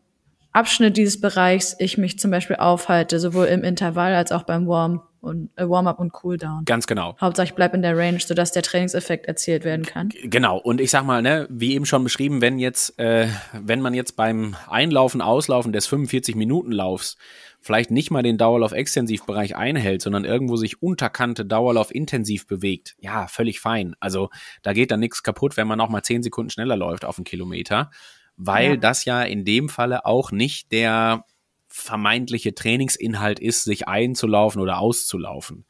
Abschnitt dieses Bereichs ich mich zum Beispiel aufhalte, sowohl im Intervall als auch beim Warm und äh, Warm-up und Cooldown. Ganz genau. Hauptsache ich bleib in der Range, sodass der Trainingseffekt erzielt werden kann. Genau. Und ich sag mal, ne, wie eben schon beschrieben, wenn jetzt, äh, wenn man jetzt beim Einlaufen, Auslaufen des 45 Minuten Laufs vielleicht nicht mal den Dauerlauf-Extensivbereich einhält, sondern irgendwo sich unterkante Dauerlauf intensiv bewegt, ja, völlig fein. Also da geht dann nichts kaputt, wenn man auch mal 10 Sekunden schneller läuft auf einen Kilometer weil ja. das ja in dem Falle auch nicht der vermeintliche Trainingsinhalt ist, sich einzulaufen oder auszulaufen.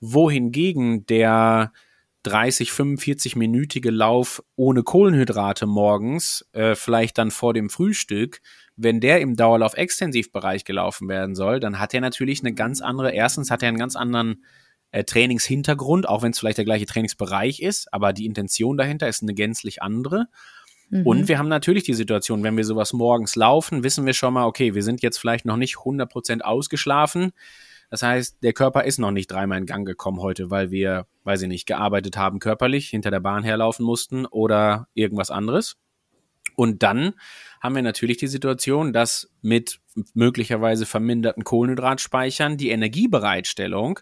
Wohingegen der 30, 45-minütige Lauf ohne Kohlenhydrate morgens, äh, vielleicht dann vor dem Frühstück, wenn der im Dauerlauf-Extensivbereich gelaufen werden soll, dann hat er natürlich eine ganz andere, erstens hat er einen ganz anderen äh, Trainingshintergrund, auch wenn es vielleicht der gleiche Trainingsbereich ist, aber die Intention dahinter ist eine gänzlich andere. Mhm. Und wir haben natürlich die Situation, wenn wir sowas morgens laufen, wissen wir schon mal, okay, wir sind jetzt vielleicht noch nicht 100% ausgeschlafen. Das heißt, der Körper ist noch nicht dreimal in Gang gekommen heute, weil wir, weiß ich nicht, gearbeitet haben körperlich, hinter der Bahn herlaufen mussten oder irgendwas anderes. Und dann haben wir natürlich die Situation, dass mit möglicherweise verminderten Kohlenhydratspeichern die Energiebereitstellung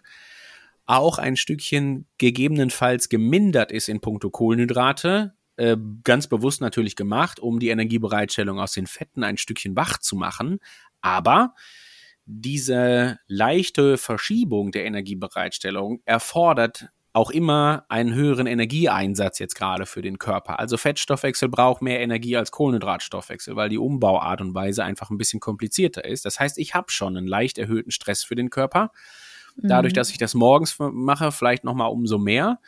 auch ein Stückchen gegebenenfalls gemindert ist in puncto Kohlenhydrate, äh, ganz bewusst natürlich gemacht, um die Energiebereitstellung aus den Fetten ein Stückchen wach zu machen. Aber diese leichte Verschiebung der Energiebereitstellung erfordert auch immer einen höheren Energieeinsatz jetzt gerade für den Körper. Also Fettstoffwechsel braucht mehr Energie als Kohlenhydratstoffwechsel, weil die Umbauart und Weise einfach ein bisschen komplizierter ist. Das heißt, ich habe schon einen leicht erhöhten Stress für den Körper. Dadurch, mhm. dass ich das morgens mache, vielleicht noch mal umso mehr.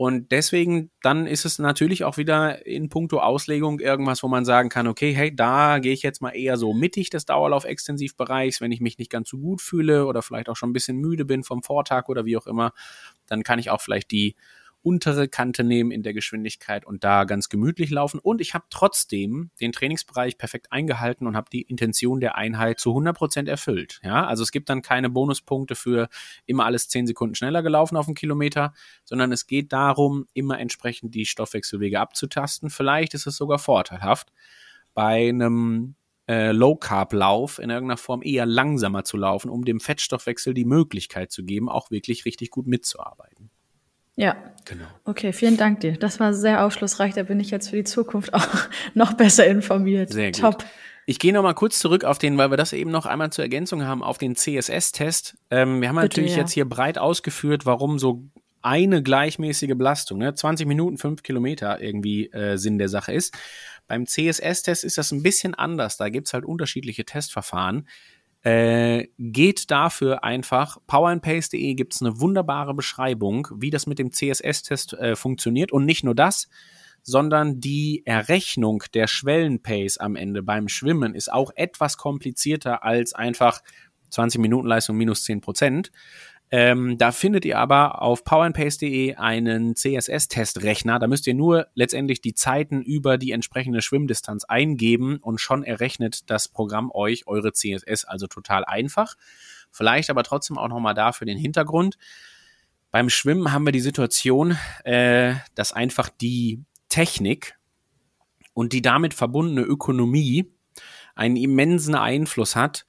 Und deswegen, dann ist es natürlich auch wieder in puncto Auslegung irgendwas, wo man sagen kann, okay, hey, da gehe ich jetzt mal eher so mittig des Dauerlauf-Extensivbereichs, wenn ich mich nicht ganz so gut fühle oder vielleicht auch schon ein bisschen müde bin vom Vortag oder wie auch immer, dann kann ich auch vielleicht die untere Kante nehmen in der Geschwindigkeit und da ganz gemütlich laufen. Und ich habe trotzdem den Trainingsbereich perfekt eingehalten und habe die Intention der Einheit zu 100 Prozent erfüllt. Ja, also es gibt dann keine Bonuspunkte für immer alles 10 Sekunden schneller gelaufen auf einen Kilometer, sondern es geht darum, immer entsprechend die Stoffwechselwege abzutasten. Vielleicht ist es sogar vorteilhaft, bei einem äh, Low-Carb-Lauf in irgendeiner Form eher langsamer zu laufen, um dem Fettstoffwechsel die Möglichkeit zu geben, auch wirklich richtig gut mitzuarbeiten. Ja. Genau. Okay, vielen Dank dir. Das war sehr aufschlussreich. Da bin ich jetzt für die Zukunft auch noch besser informiert. Sehr gut. Top. Ich gehe noch mal kurz zurück auf den, weil wir das eben noch einmal zur Ergänzung haben, auf den CSS-Test. Ähm, wir haben Bitte, natürlich ja. jetzt hier breit ausgeführt, warum so eine gleichmäßige Belastung, ne, 20 Minuten, 5 Kilometer irgendwie äh, Sinn der Sache ist. Beim CSS-Test ist das ein bisschen anders. Da gibt's halt unterschiedliche Testverfahren. Äh, geht dafür einfach, powerandpace.de gibt es eine wunderbare Beschreibung, wie das mit dem CSS-Test äh, funktioniert. Und nicht nur das, sondern die Errechnung der Schwellenpace am Ende beim Schwimmen ist auch etwas komplizierter als einfach 20 Minuten Leistung minus 10 Prozent. Ähm, da findet ihr aber auf powerandpace.de einen CSS-Testrechner. Da müsst ihr nur letztendlich die Zeiten über die entsprechende Schwimmdistanz eingeben und schon errechnet das Programm euch eure CSS. Also total einfach. Vielleicht aber trotzdem auch nochmal da für den Hintergrund. Beim Schwimmen haben wir die Situation, äh, dass einfach die Technik und die damit verbundene Ökonomie einen immensen Einfluss hat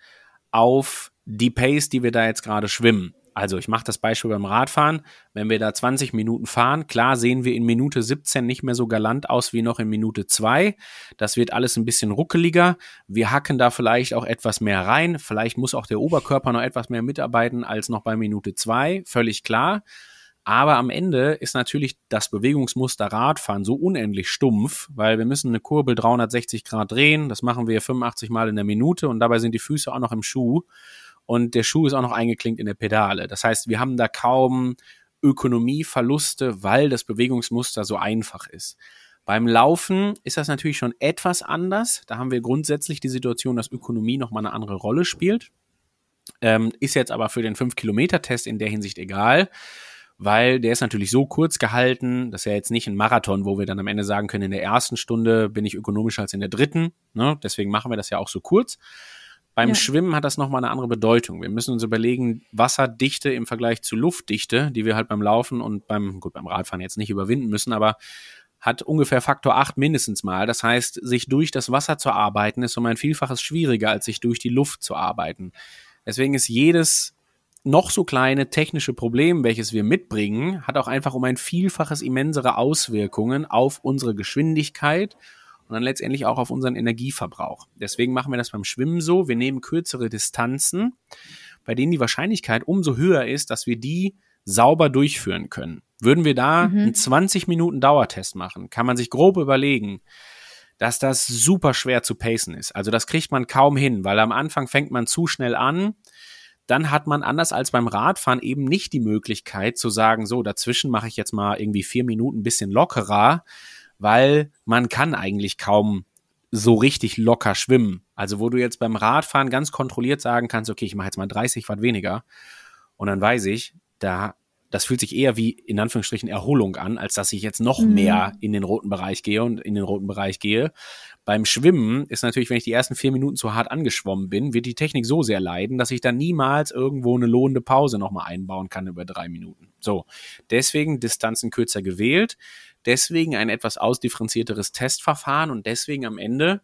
auf die Pace, die wir da jetzt gerade schwimmen. Also ich mache das Beispiel beim Radfahren. Wenn wir da 20 Minuten fahren, klar sehen wir in Minute 17 nicht mehr so galant aus wie noch in Minute 2. Das wird alles ein bisschen ruckeliger. Wir hacken da vielleicht auch etwas mehr rein. Vielleicht muss auch der Oberkörper noch etwas mehr mitarbeiten als noch bei Minute 2. Völlig klar. Aber am Ende ist natürlich das Bewegungsmuster Radfahren so unendlich stumpf, weil wir müssen eine Kurbel 360 Grad drehen. Das machen wir 85 Mal in der Minute und dabei sind die Füße auch noch im Schuh und der Schuh ist auch noch eingeklinkt in der Pedale. Das heißt, wir haben da kaum Ökonomieverluste, weil das Bewegungsmuster so einfach ist. Beim Laufen ist das natürlich schon etwas anders. Da haben wir grundsätzlich die Situation, dass Ökonomie nochmal eine andere Rolle spielt. Ähm, ist jetzt aber für den 5-Kilometer-Test in der Hinsicht egal, weil der ist natürlich so kurz gehalten, dass er jetzt nicht ein Marathon, wo wir dann am Ende sagen können, in der ersten Stunde bin ich ökonomischer als in der dritten. Ne? Deswegen machen wir das ja auch so kurz. Beim ja. Schwimmen hat das nochmal eine andere Bedeutung. Wir müssen uns überlegen, Wasserdichte im Vergleich zu Luftdichte, die wir halt beim Laufen und beim, gut, beim Radfahren jetzt nicht überwinden müssen, aber hat ungefähr Faktor 8 mindestens mal. Das heißt, sich durch das Wasser zu arbeiten, ist um ein Vielfaches schwieriger, als sich durch die Luft zu arbeiten. Deswegen ist jedes noch so kleine technische Problem, welches wir mitbringen, hat auch einfach um ein Vielfaches immensere Auswirkungen auf unsere Geschwindigkeit und dann letztendlich auch auf unseren Energieverbrauch. Deswegen machen wir das beim Schwimmen so. Wir nehmen kürzere Distanzen, bei denen die Wahrscheinlichkeit umso höher ist, dass wir die sauber durchführen können. Würden wir da mhm. einen 20 Minuten Dauertest machen, kann man sich grob überlegen, dass das super schwer zu pacen ist. Also das kriegt man kaum hin, weil am Anfang fängt man zu schnell an. Dann hat man anders als beim Radfahren eben nicht die Möglichkeit zu sagen, so dazwischen mache ich jetzt mal irgendwie vier Minuten ein bisschen lockerer, weil man kann eigentlich kaum so richtig locker schwimmen. Also wo du jetzt beim Radfahren ganz kontrolliert sagen kannst, okay, ich mache jetzt mal 30 Watt weniger und dann weiß ich, da das fühlt sich eher wie in Anführungsstrichen Erholung an, als dass ich jetzt noch mhm. mehr in den roten Bereich gehe und in den roten Bereich gehe. Beim Schwimmen ist natürlich, wenn ich die ersten vier Minuten zu hart angeschwommen bin, wird die Technik so sehr leiden, dass ich dann niemals irgendwo eine lohnende Pause nochmal einbauen kann über drei Minuten. So, deswegen Distanzen kürzer gewählt, deswegen ein etwas ausdifferenzierteres Testverfahren und deswegen am Ende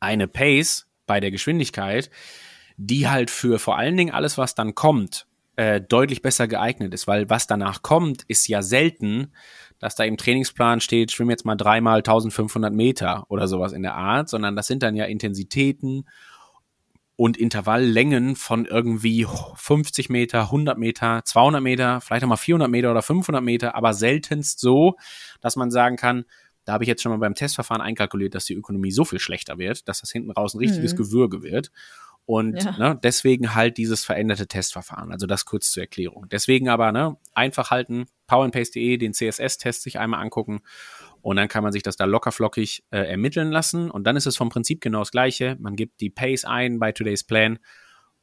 eine Pace bei der Geschwindigkeit, die halt für vor allen Dingen alles, was dann kommt, äh, deutlich besser geeignet ist, weil was danach kommt, ist ja selten, dass da im Trainingsplan steht, schwimm jetzt mal dreimal 1500 Meter oder sowas in der Art, sondern das sind dann ja Intensitäten und Intervalllängen von irgendwie 50 Meter, 100 Meter, 200 Meter, vielleicht auch mal 400 Meter oder 500 Meter, aber seltenst so, dass man sagen kann, da habe ich jetzt schon mal beim Testverfahren einkalkuliert, dass die Ökonomie so viel schlechter wird, dass das hinten raus ein richtiges mhm. Gewürge wird. Und ja. ne, deswegen halt dieses veränderte Testverfahren. Also das kurz zur Erklärung. Deswegen aber ne, einfach halten, powerandpace.de, den CSS-Test sich einmal angucken und dann kann man sich das da lockerflockig äh, ermitteln lassen. Und dann ist es vom Prinzip genau das gleiche. Man gibt die Pace ein bei Today's Plan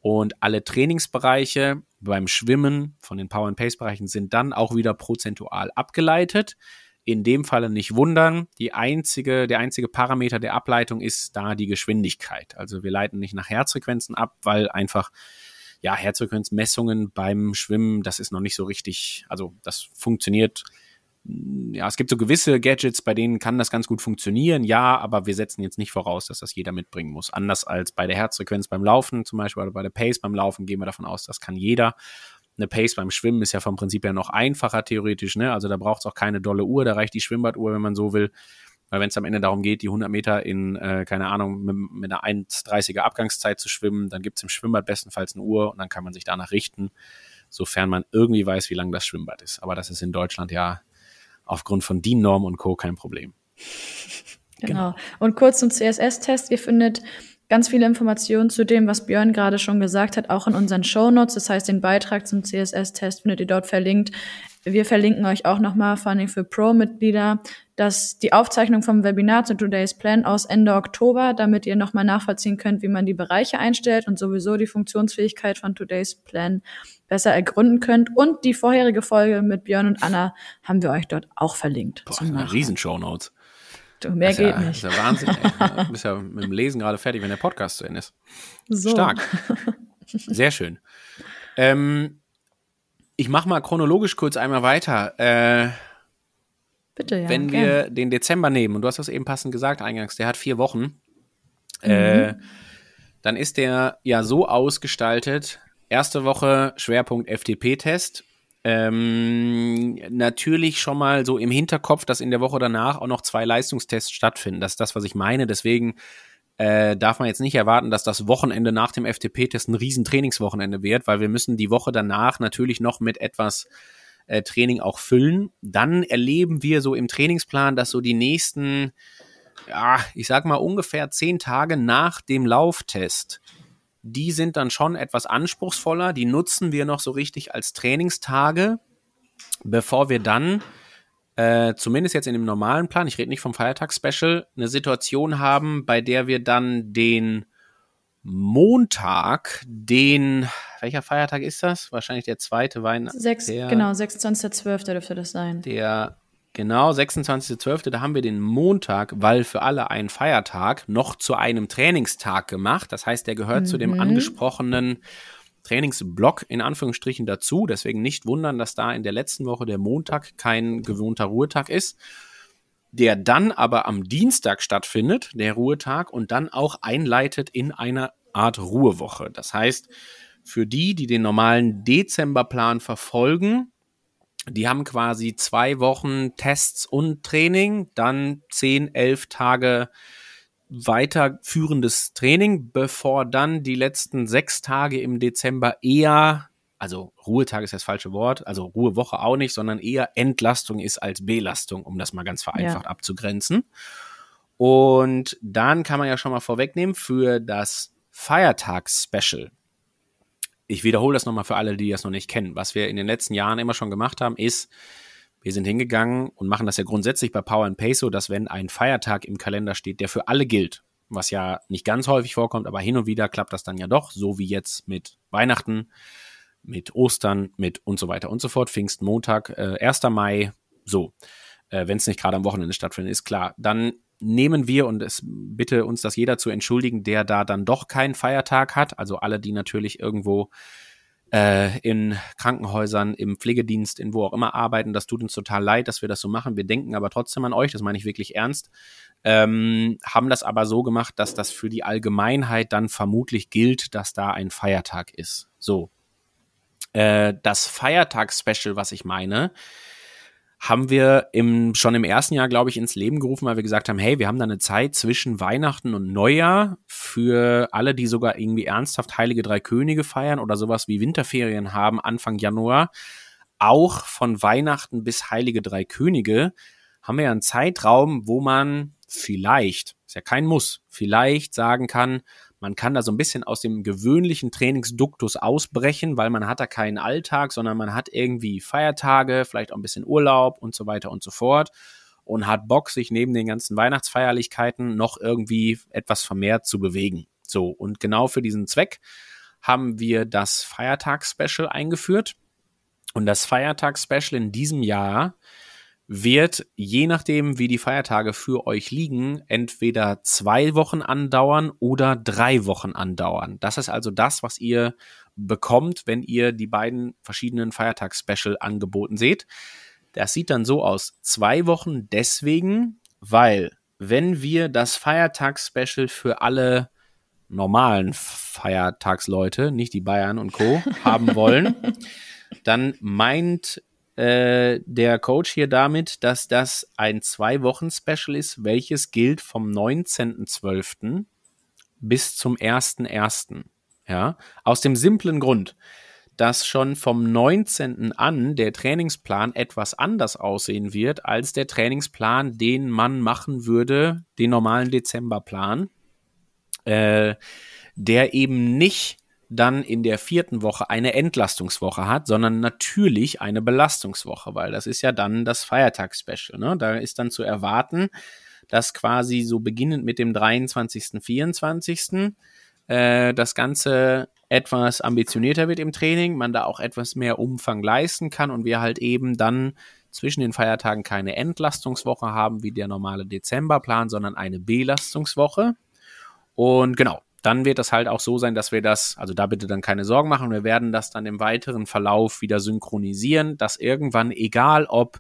und alle Trainingsbereiche beim Schwimmen von den Power and Pace Bereichen sind dann auch wieder prozentual abgeleitet in dem Falle nicht wundern. Die einzige, der einzige Parameter der Ableitung ist da die Geschwindigkeit. Also wir leiten nicht nach Herzfrequenzen ab, weil einfach ja, Herzfrequenzmessungen beim Schwimmen, das ist noch nicht so richtig, also das funktioniert. Ja, es gibt so gewisse Gadgets, bei denen kann das ganz gut funktionieren, ja, aber wir setzen jetzt nicht voraus, dass das jeder mitbringen muss. Anders als bei der Herzfrequenz beim Laufen zum Beispiel oder bei der Pace beim Laufen gehen wir davon aus, das kann jeder. Eine Pace beim Schwimmen ist ja vom Prinzip her noch einfacher theoretisch, ne? Also da braucht es auch keine dolle Uhr, da reicht die Schwimmbaduhr, wenn man so will. Weil wenn es am Ende darum geht, die 100 Meter in, äh, keine Ahnung, mit, mit einer 1,30er Abgangszeit zu schwimmen, dann gibt es im Schwimmbad bestenfalls eine Uhr und dann kann man sich danach richten, sofern man irgendwie weiß, wie lang das Schwimmbad ist. Aber das ist in Deutschland ja aufgrund von DIN-Norm und Co. kein Problem. Genau. genau. Und kurz zum CSS-Test. Ihr findet ganz viele Informationen zu dem, was Björn gerade schon gesagt hat, auch in unseren Show Notes. Das heißt, den Beitrag zum CSS-Test findet ihr dort verlinkt. Wir verlinken euch auch nochmal, vor allem für Pro-Mitglieder, dass die Aufzeichnung vom Webinar zu Today's Plan aus Ende Oktober, damit ihr nochmal nachvollziehen könnt, wie man die Bereiche einstellt und sowieso die Funktionsfähigkeit von Today's Plan besser ergründen könnt. Und die vorherige Folge mit Björn und Anna haben wir euch dort auch verlinkt. Boah, eine riesen Show Notes. Du, mehr das geht ja, nicht. Das ist ja Wahnsinn. Ey. Du bist ja mit dem Lesen gerade fertig, wenn der Podcast zu Ende ist. So. Stark. Sehr schön. Ähm, ich mache mal chronologisch kurz einmal weiter. Äh, Bitte, ja. Wenn gern. wir den Dezember nehmen, und du hast das eben passend gesagt eingangs, der hat vier Wochen, äh, mhm. äh, dann ist der ja so ausgestaltet, erste Woche Schwerpunkt FTP-Test, ähm, natürlich schon mal so im Hinterkopf, dass in der Woche danach auch noch zwei Leistungstests stattfinden. Das ist das, was ich meine. Deswegen äh, darf man jetzt nicht erwarten, dass das Wochenende nach dem FTP-Test ein riesen Trainingswochenende wird, weil wir müssen die Woche danach natürlich noch mit etwas äh, Training auch füllen. Dann erleben wir so im Trainingsplan, dass so die nächsten, ja, ich sag mal ungefähr zehn Tage nach dem Lauftest die sind dann schon etwas anspruchsvoller. Die nutzen wir noch so richtig als Trainingstage, bevor wir dann, äh, zumindest jetzt in dem normalen Plan, ich rede nicht vom Feiertagsspecial, eine Situation haben, bei der wir dann den Montag, den, welcher Feiertag ist das? Wahrscheinlich der zweite Weihnachten. Sechs, genau, 26.12. dürfte das sein. Der Genau, 26.12., da haben wir den Montag, weil für alle ein Feiertag, noch zu einem Trainingstag gemacht. Das heißt, der gehört mhm. zu dem mhm. angesprochenen Trainingsblock in Anführungsstrichen dazu. Deswegen nicht wundern, dass da in der letzten Woche der Montag kein gewohnter Ruhetag ist. Der dann aber am Dienstag stattfindet, der Ruhetag, und dann auch einleitet in eine Art Ruhewoche. Das heißt, für die, die den normalen Dezemberplan verfolgen, die haben quasi zwei Wochen Tests und Training, dann zehn, elf Tage weiterführendes Training, bevor dann die letzten sechs Tage im Dezember eher, also Ruhetag ist das falsche Wort, also Ruhewoche auch nicht, sondern eher Entlastung ist als Belastung, um das mal ganz vereinfacht ja. abzugrenzen. Und dann kann man ja schon mal vorwegnehmen für das Feiertags-Special ich wiederhole das nochmal für alle, die das noch nicht kennen. Was wir in den letzten Jahren immer schon gemacht haben, ist, wir sind hingegangen und machen das ja grundsätzlich bei Power and Pay so, dass wenn ein Feiertag im Kalender steht, der für alle gilt, was ja nicht ganz häufig vorkommt, aber hin und wieder klappt das dann ja doch, so wie jetzt mit Weihnachten, mit Ostern, mit und so weiter und so fort, Pfingstmontag, äh, 1. Mai, so. Äh, wenn es nicht gerade am Wochenende stattfindet, ist klar. Dann nehmen wir und es bitte uns das jeder zu entschuldigen, der da dann doch keinen Feiertag hat. Also alle, die natürlich irgendwo äh, in Krankenhäusern, im Pflegedienst, in wo auch immer arbeiten. Das tut uns total leid, dass wir das so machen. Wir denken aber trotzdem an euch, das meine ich wirklich ernst. Ähm, haben das aber so gemacht, dass das für die Allgemeinheit dann vermutlich gilt, dass da ein Feiertag ist. So. Äh, das Feiertagsspecial, was ich meine, haben wir im, schon im ersten Jahr, glaube ich, ins Leben gerufen, weil wir gesagt haben, hey, wir haben da eine Zeit zwischen Weihnachten und Neujahr für alle, die sogar irgendwie ernsthaft Heilige Drei Könige feiern oder sowas wie Winterferien haben Anfang Januar. Auch von Weihnachten bis Heilige Drei Könige haben wir ja einen Zeitraum, wo man vielleicht, ist ja kein Muss, vielleicht sagen kann, man kann da so ein bisschen aus dem gewöhnlichen Trainingsduktus ausbrechen, weil man hat da keinen Alltag, sondern man hat irgendwie Feiertage, vielleicht auch ein bisschen Urlaub und so weiter und so fort und hat Bock, sich neben den ganzen Weihnachtsfeierlichkeiten noch irgendwie etwas vermehrt zu bewegen. So, und genau für diesen Zweck haben wir das Feiertagsspecial eingeführt. Und das Feiertagsspecial in diesem Jahr wird, je nachdem, wie die Feiertage für euch liegen, entweder zwei Wochen andauern oder drei Wochen andauern. Das ist also das, was ihr bekommt, wenn ihr die beiden verschiedenen Feiertags-Special angeboten seht. Das sieht dann so aus. Zwei Wochen deswegen, weil wenn wir das Feiertags-Special für alle normalen Feiertagsleute, nicht die Bayern und Co. haben wollen, dann meint äh, der Coach hier damit, dass das ein Zwei-Wochen-Special ist, welches gilt vom 19.12. bis zum 1.1. Ja, aus dem simplen Grund, dass schon vom 19. an der Trainingsplan etwas anders aussehen wird als der Trainingsplan, den man machen würde, den normalen Dezemberplan, äh, der eben nicht dann in der vierten Woche eine Entlastungswoche hat, sondern natürlich eine Belastungswoche, weil das ist ja dann das Feiertagsspecial. Ne? Da ist dann zu erwarten, dass quasi so beginnend mit dem 23., 24. Äh, das Ganze etwas ambitionierter wird im Training, man da auch etwas mehr Umfang leisten kann und wir halt eben dann zwischen den Feiertagen keine Entlastungswoche haben wie der normale Dezemberplan, sondern eine Belastungswoche. Und genau, dann wird das halt auch so sein, dass wir das, also da bitte dann keine Sorgen machen, wir werden das dann im weiteren Verlauf wieder synchronisieren, dass irgendwann, egal ob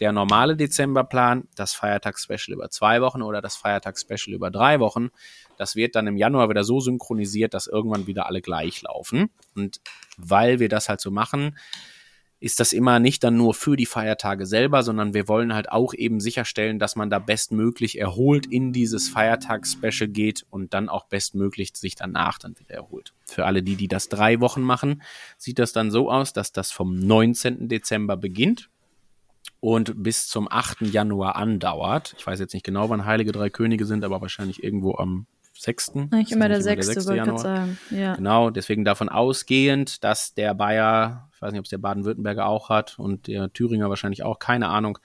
der normale Dezemberplan, das Feiertagsspecial über zwei Wochen oder das Feiertagsspecial über drei Wochen, das wird dann im Januar wieder so synchronisiert, dass irgendwann wieder alle gleich laufen. Und weil wir das halt so machen, ist das immer nicht dann nur für die Feiertage selber, sondern wir wollen halt auch eben sicherstellen, dass man da bestmöglich erholt in dieses Feiertags-Special geht und dann auch bestmöglich sich danach dann wieder erholt. Für alle die, die das drei Wochen machen, sieht das dann so aus, dass das vom 19. Dezember beginnt und bis zum 8. Januar andauert. Ich weiß jetzt nicht genau, wann Heilige Drei Könige sind, aber wahrscheinlich irgendwo am 6. Eigentlich immer der 6. Der 6. Januar. Sagen. Ja. Genau, deswegen davon ausgehend, dass der Bayer ich weiß nicht, ob es der Baden-Württemberger auch hat und der Thüringer wahrscheinlich auch, keine Ahnung,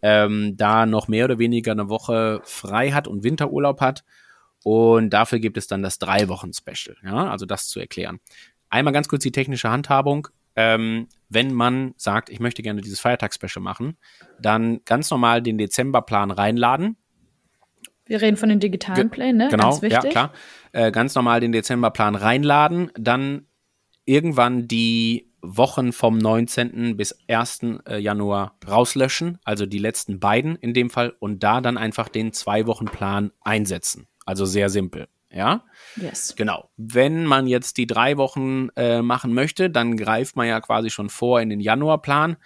ähm, da noch mehr oder weniger eine Woche frei hat und Winterurlaub hat. Und dafür gibt es dann das Drei-Wochen-Special, ja, also das zu erklären. Einmal ganz kurz die technische Handhabung. ähm, wenn man sagt, ich möchte gerne dieses Feiertagsspecial machen, dann ganz normal den Dezemberplan reinladen. Wir reden von den digitalen Plänen, ne? Genau, ja klar. Äh, ganz normal den Dezemberplan reinladen, dann irgendwann die Wochen vom 19. bis 1. Äh, Januar rauslöschen, also die letzten beiden in dem Fall, und da dann einfach den Zwei-Wochen-Plan einsetzen. Also sehr simpel. Ja? Yes. Genau. Wenn man jetzt die drei Wochen äh, machen möchte, dann greift man ja quasi schon vor in den Januarplan.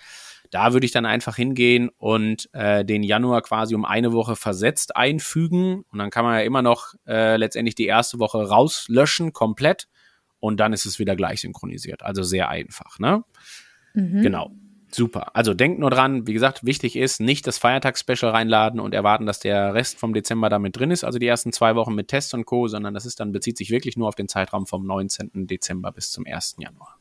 Da würde ich dann einfach hingehen und äh, den Januar quasi um eine Woche versetzt einfügen. Und dann kann man ja immer noch äh, letztendlich die erste Woche rauslöschen, komplett und dann ist es wieder gleich synchronisiert. Also sehr einfach, ne? Mhm. Genau. Super. Also denkt nur dran, wie gesagt, wichtig ist, nicht das Feiertagsspecial reinladen und erwarten, dass der Rest vom Dezember damit drin ist, also die ersten zwei Wochen mit Tests und Co., sondern das ist dann, bezieht sich wirklich nur auf den Zeitraum vom 19. Dezember bis zum 1. Januar.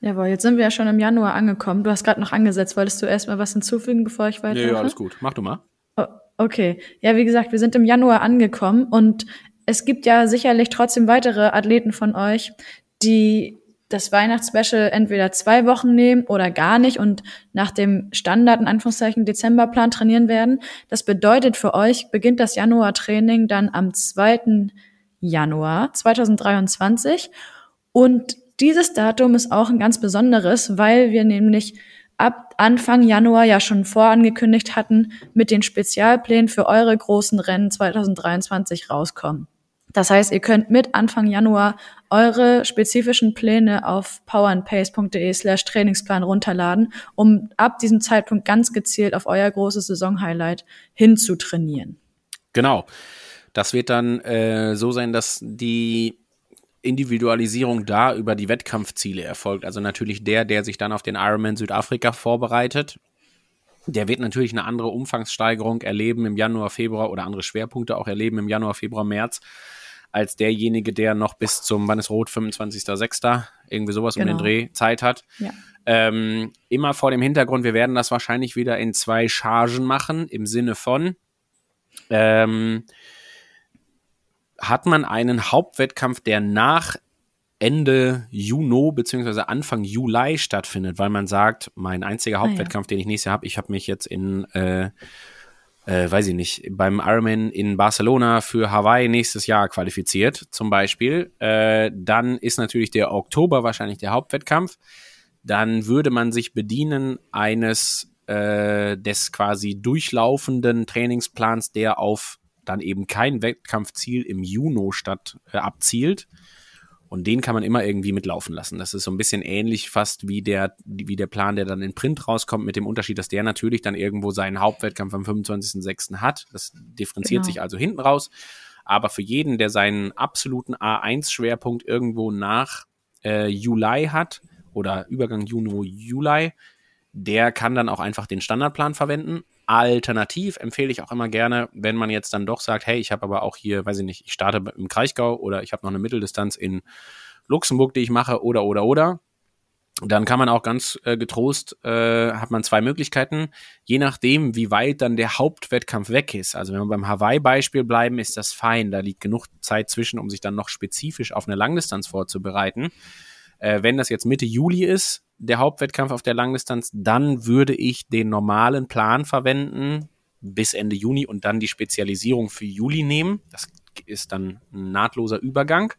Jawohl, jetzt sind wir ja schon im Januar angekommen. Du hast gerade noch angesetzt. Wolltest du erstmal was hinzufügen, bevor ich weitermache? Ja, alles gut. Mach du mal. Okay. Ja, wie gesagt, wir sind im Januar angekommen und es gibt ja sicherlich trotzdem weitere Athleten von euch, die das Weihnachtsspecial entweder zwei Wochen nehmen oder gar nicht und nach dem Standard, in Anführungszeichen, Dezemberplan trainieren werden. Das bedeutet für euch, beginnt das Januar-Training dann am 2. Januar 2023. Und dieses Datum ist auch ein ganz besonderes, weil wir nämlich ab Anfang Januar ja schon vorangekündigt hatten, mit den Spezialplänen für eure großen Rennen 2023 rauskommen. Das heißt, ihr könnt mit Anfang Januar eure spezifischen Pläne auf powerandpace.de slash Trainingsplan runterladen, um ab diesem Zeitpunkt ganz gezielt auf euer großes Saisonhighlight hinzutrainieren. Genau. Das wird dann äh, so sein, dass die Individualisierung da über die Wettkampfziele erfolgt. Also natürlich der, der sich dann auf den Ironman Südafrika vorbereitet, der wird natürlich eine andere Umfangssteigerung erleben im Januar, Februar oder andere Schwerpunkte auch erleben im Januar, Februar, März als derjenige, der noch bis zum, wann ist rot, 25.06., irgendwie sowas genau. um den genau. Dreh Zeit hat. Ja. Ähm, immer vor dem Hintergrund, wir werden das wahrscheinlich wieder in zwei Chargen machen, im Sinne von, ähm, hat man einen Hauptwettkampf, der nach Ende Juni beziehungsweise Anfang Juli stattfindet, weil man sagt, mein einziger Hauptwettkampf, ah, ja. den ich nächstes Jahr habe, ich habe mich jetzt in äh, äh, weiß ich nicht, beim Ironman in Barcelona für Hawaii nächstes Jahr qualifiziert, zum Beispiel, äh, dann ist natürlich der Oktober wahrscheinlich der Hauptwettkampf. Dann würde man sich bedienen eines äh, des quasi durchlaufenden Trainingsplans, der auf dann eben kein Wettkampfziel im Juni statt äh, abzielt und den kann man immer irgendwie mitlaufen lassen. Das ist so ein bisschen ähnlich fast wie der, wie der Plan, der dann in Print rauskommt, mit dem Unterschied, dass der natürlich dann irgendwo seinen Hauptwettkampf am 25.06. hat. Das differenziert genau. sich also hinten raus. Aber für jeden, der seinen absoluten A1-Schwerpunkt irgendwo nach äh, Juli hat oder Übergang Juni, Juli, der kann dann auch einfach den Standardplan verwenden. Alternativ empfehle ich auch immer gerne, wenn man jetzt dann doch sagt, hey, ich habe aber auch hier, weiß ich nicht, ich starte im Kraichgau oder ich habe noch eine Mitteldistanz in Luxemburg, die ich mache oder oder oder. Dann kann man auch ganz äh, getrost, äh, hat man zwei Möglichkeiten, je nachdem, wie weit dann der Hauptwettkampf weg ist. Also wenn wir beim Hawaii-Beispiel bleiben, ist das fein. Da liegt genug Zeit zwischen, um sich dann noch spezifisch auf eine Langdistanz vorzubereiten. Äh, wenn das jetzt Mitte Juli ist, der Hauptwettkampf auf der Langdistanz, dann würde ich den normalen Plan verwenden bis Ende Juni und dann die Spezialisierung für Juli nehmen. Das ist dann ein nahtloser Übergang.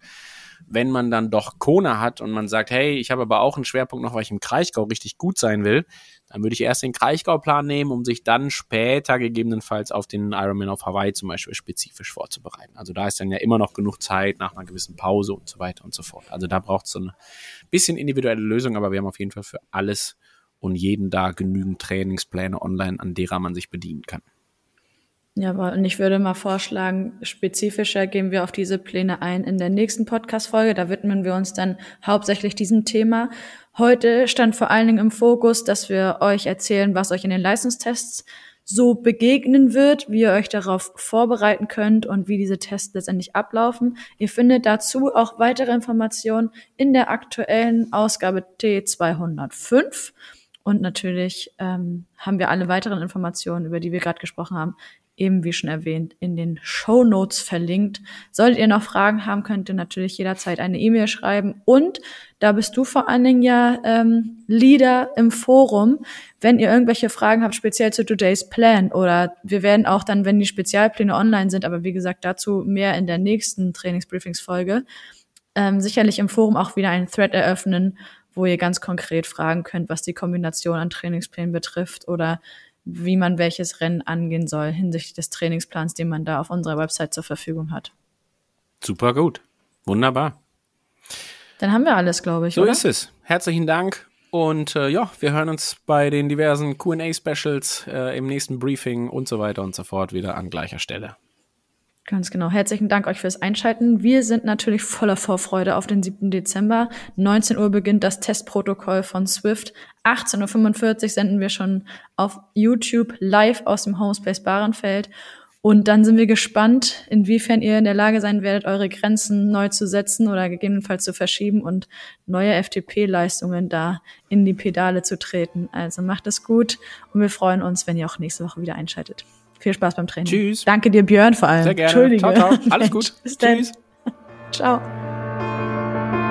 Wenn man dann doch Kona hat und man sagt, hey, ich habe aber auch einen Schwerpunkt noch, weil ich im Kraichgau richtig gut sein will, dann würde ich erst den Kraichgau-Plan nehmen, um sich dann später gegebenenfalls auf den Ironman auf Hawaii zum Beispiel spezifisch vorzubereiten. Also da ist dann ja immer noch genug Zeit nach einer gewissen Pause und so weiter und so fort. Also da braucht es so eine bisschen individuelle Lösung, aber wir haben auf jeden Fall für alles und jeden da genügend Trainingspläne online, an derer man sich bedienen kann. Ja, und ich würde mal vorschlagen, spezifischer gehen wir auf diese Pläne ein in der nächsten Podcast-Folge. Da widmen wir uns dann hauptsächlich diesem Thema. Heute stand vor allen Dingen im Fokus, dass wir euch erzählen, was euch in den Leistungstests so begegnen wird, wie ihr euch darauf vorbereiten könnt und wie diese Tests letztendlich ablaufen. Ihr findet dazu auch weitere Informationen in der aktuellen Ausgabe T205. Und natürlich ähm, haben wir alle weiteren Informationen, über die wir gerade gesprochen haben, eben wie schon erwähnt, in den Show Notes verlinkt. Solltet ihr noch Fragen haben, könnt ihr natürlich jederzeit eine E-Mail schreiben. Und da bist du vor allen Dingen ja ähm, Leader im Forum. Wenn ihr irgendwelche Fragen habt, speziell zu Today's Plan oder wir werden auch dann, wenn die Spezialpläne online sind, aber wie gesagt, dazu mehr in der nächsten Trainingsbriefingsfolge, ähm, sicherlich im Forum auch wieder einen Thread eröffnen, wo ihr ganz konkret fragen könnt, was die Kombination an Trainingsplänen betrifft oder wie man welches Rennen angehen soll hinsichtlich des Trainingsplans, den man da auf unserer Website zur Verfügung hat. Super gut. Wunderbar. Dann haben wir alles, glaube ich. So oder? ist es. Herzlichen Dank. Und äh, ja, wir hören uns bei den diversen QA-Specials äh, im nächsten Briefing und so weiter und so fort wieder an gleicher Stelle. Ganz genau. Herzlichen Dank euch fürs Einschalten. Wir sind natürlich voller Vorfreude auf den 7. Dezember. 19 Uhr beginnt das Testprotokoll von Swift. 18.45 Uhr senden wir schon auf YouTube live aus dem Homespace Bahrenfeld. Und dann sind wir gespannt, inwiefern ihr in der Lage sein werdet, eure Grenzen neu zu setzen oder gegebenenfalls zu verschieben und neue FTP-Leistungen da in die Pedale zu treten. Also macht es gut und wir freuen uns, wenn ihr auch nächste Woche wieder einschaltet. Viel Spaß beim Training. Tschüss. Danke dir, Björn, vor allem. Sehr gerne. Entschuldige. Ciao, ciao. Alles gut. Bis dann. Tschüss. Ciao.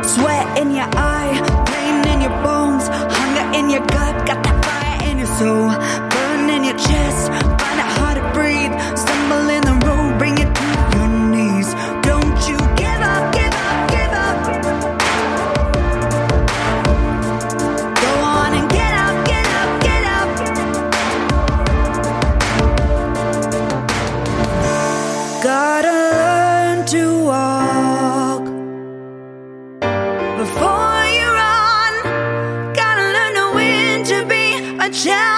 Sweat in your eye, pain in your bones, hunger in your gut, got that fire in your soul, Yeah.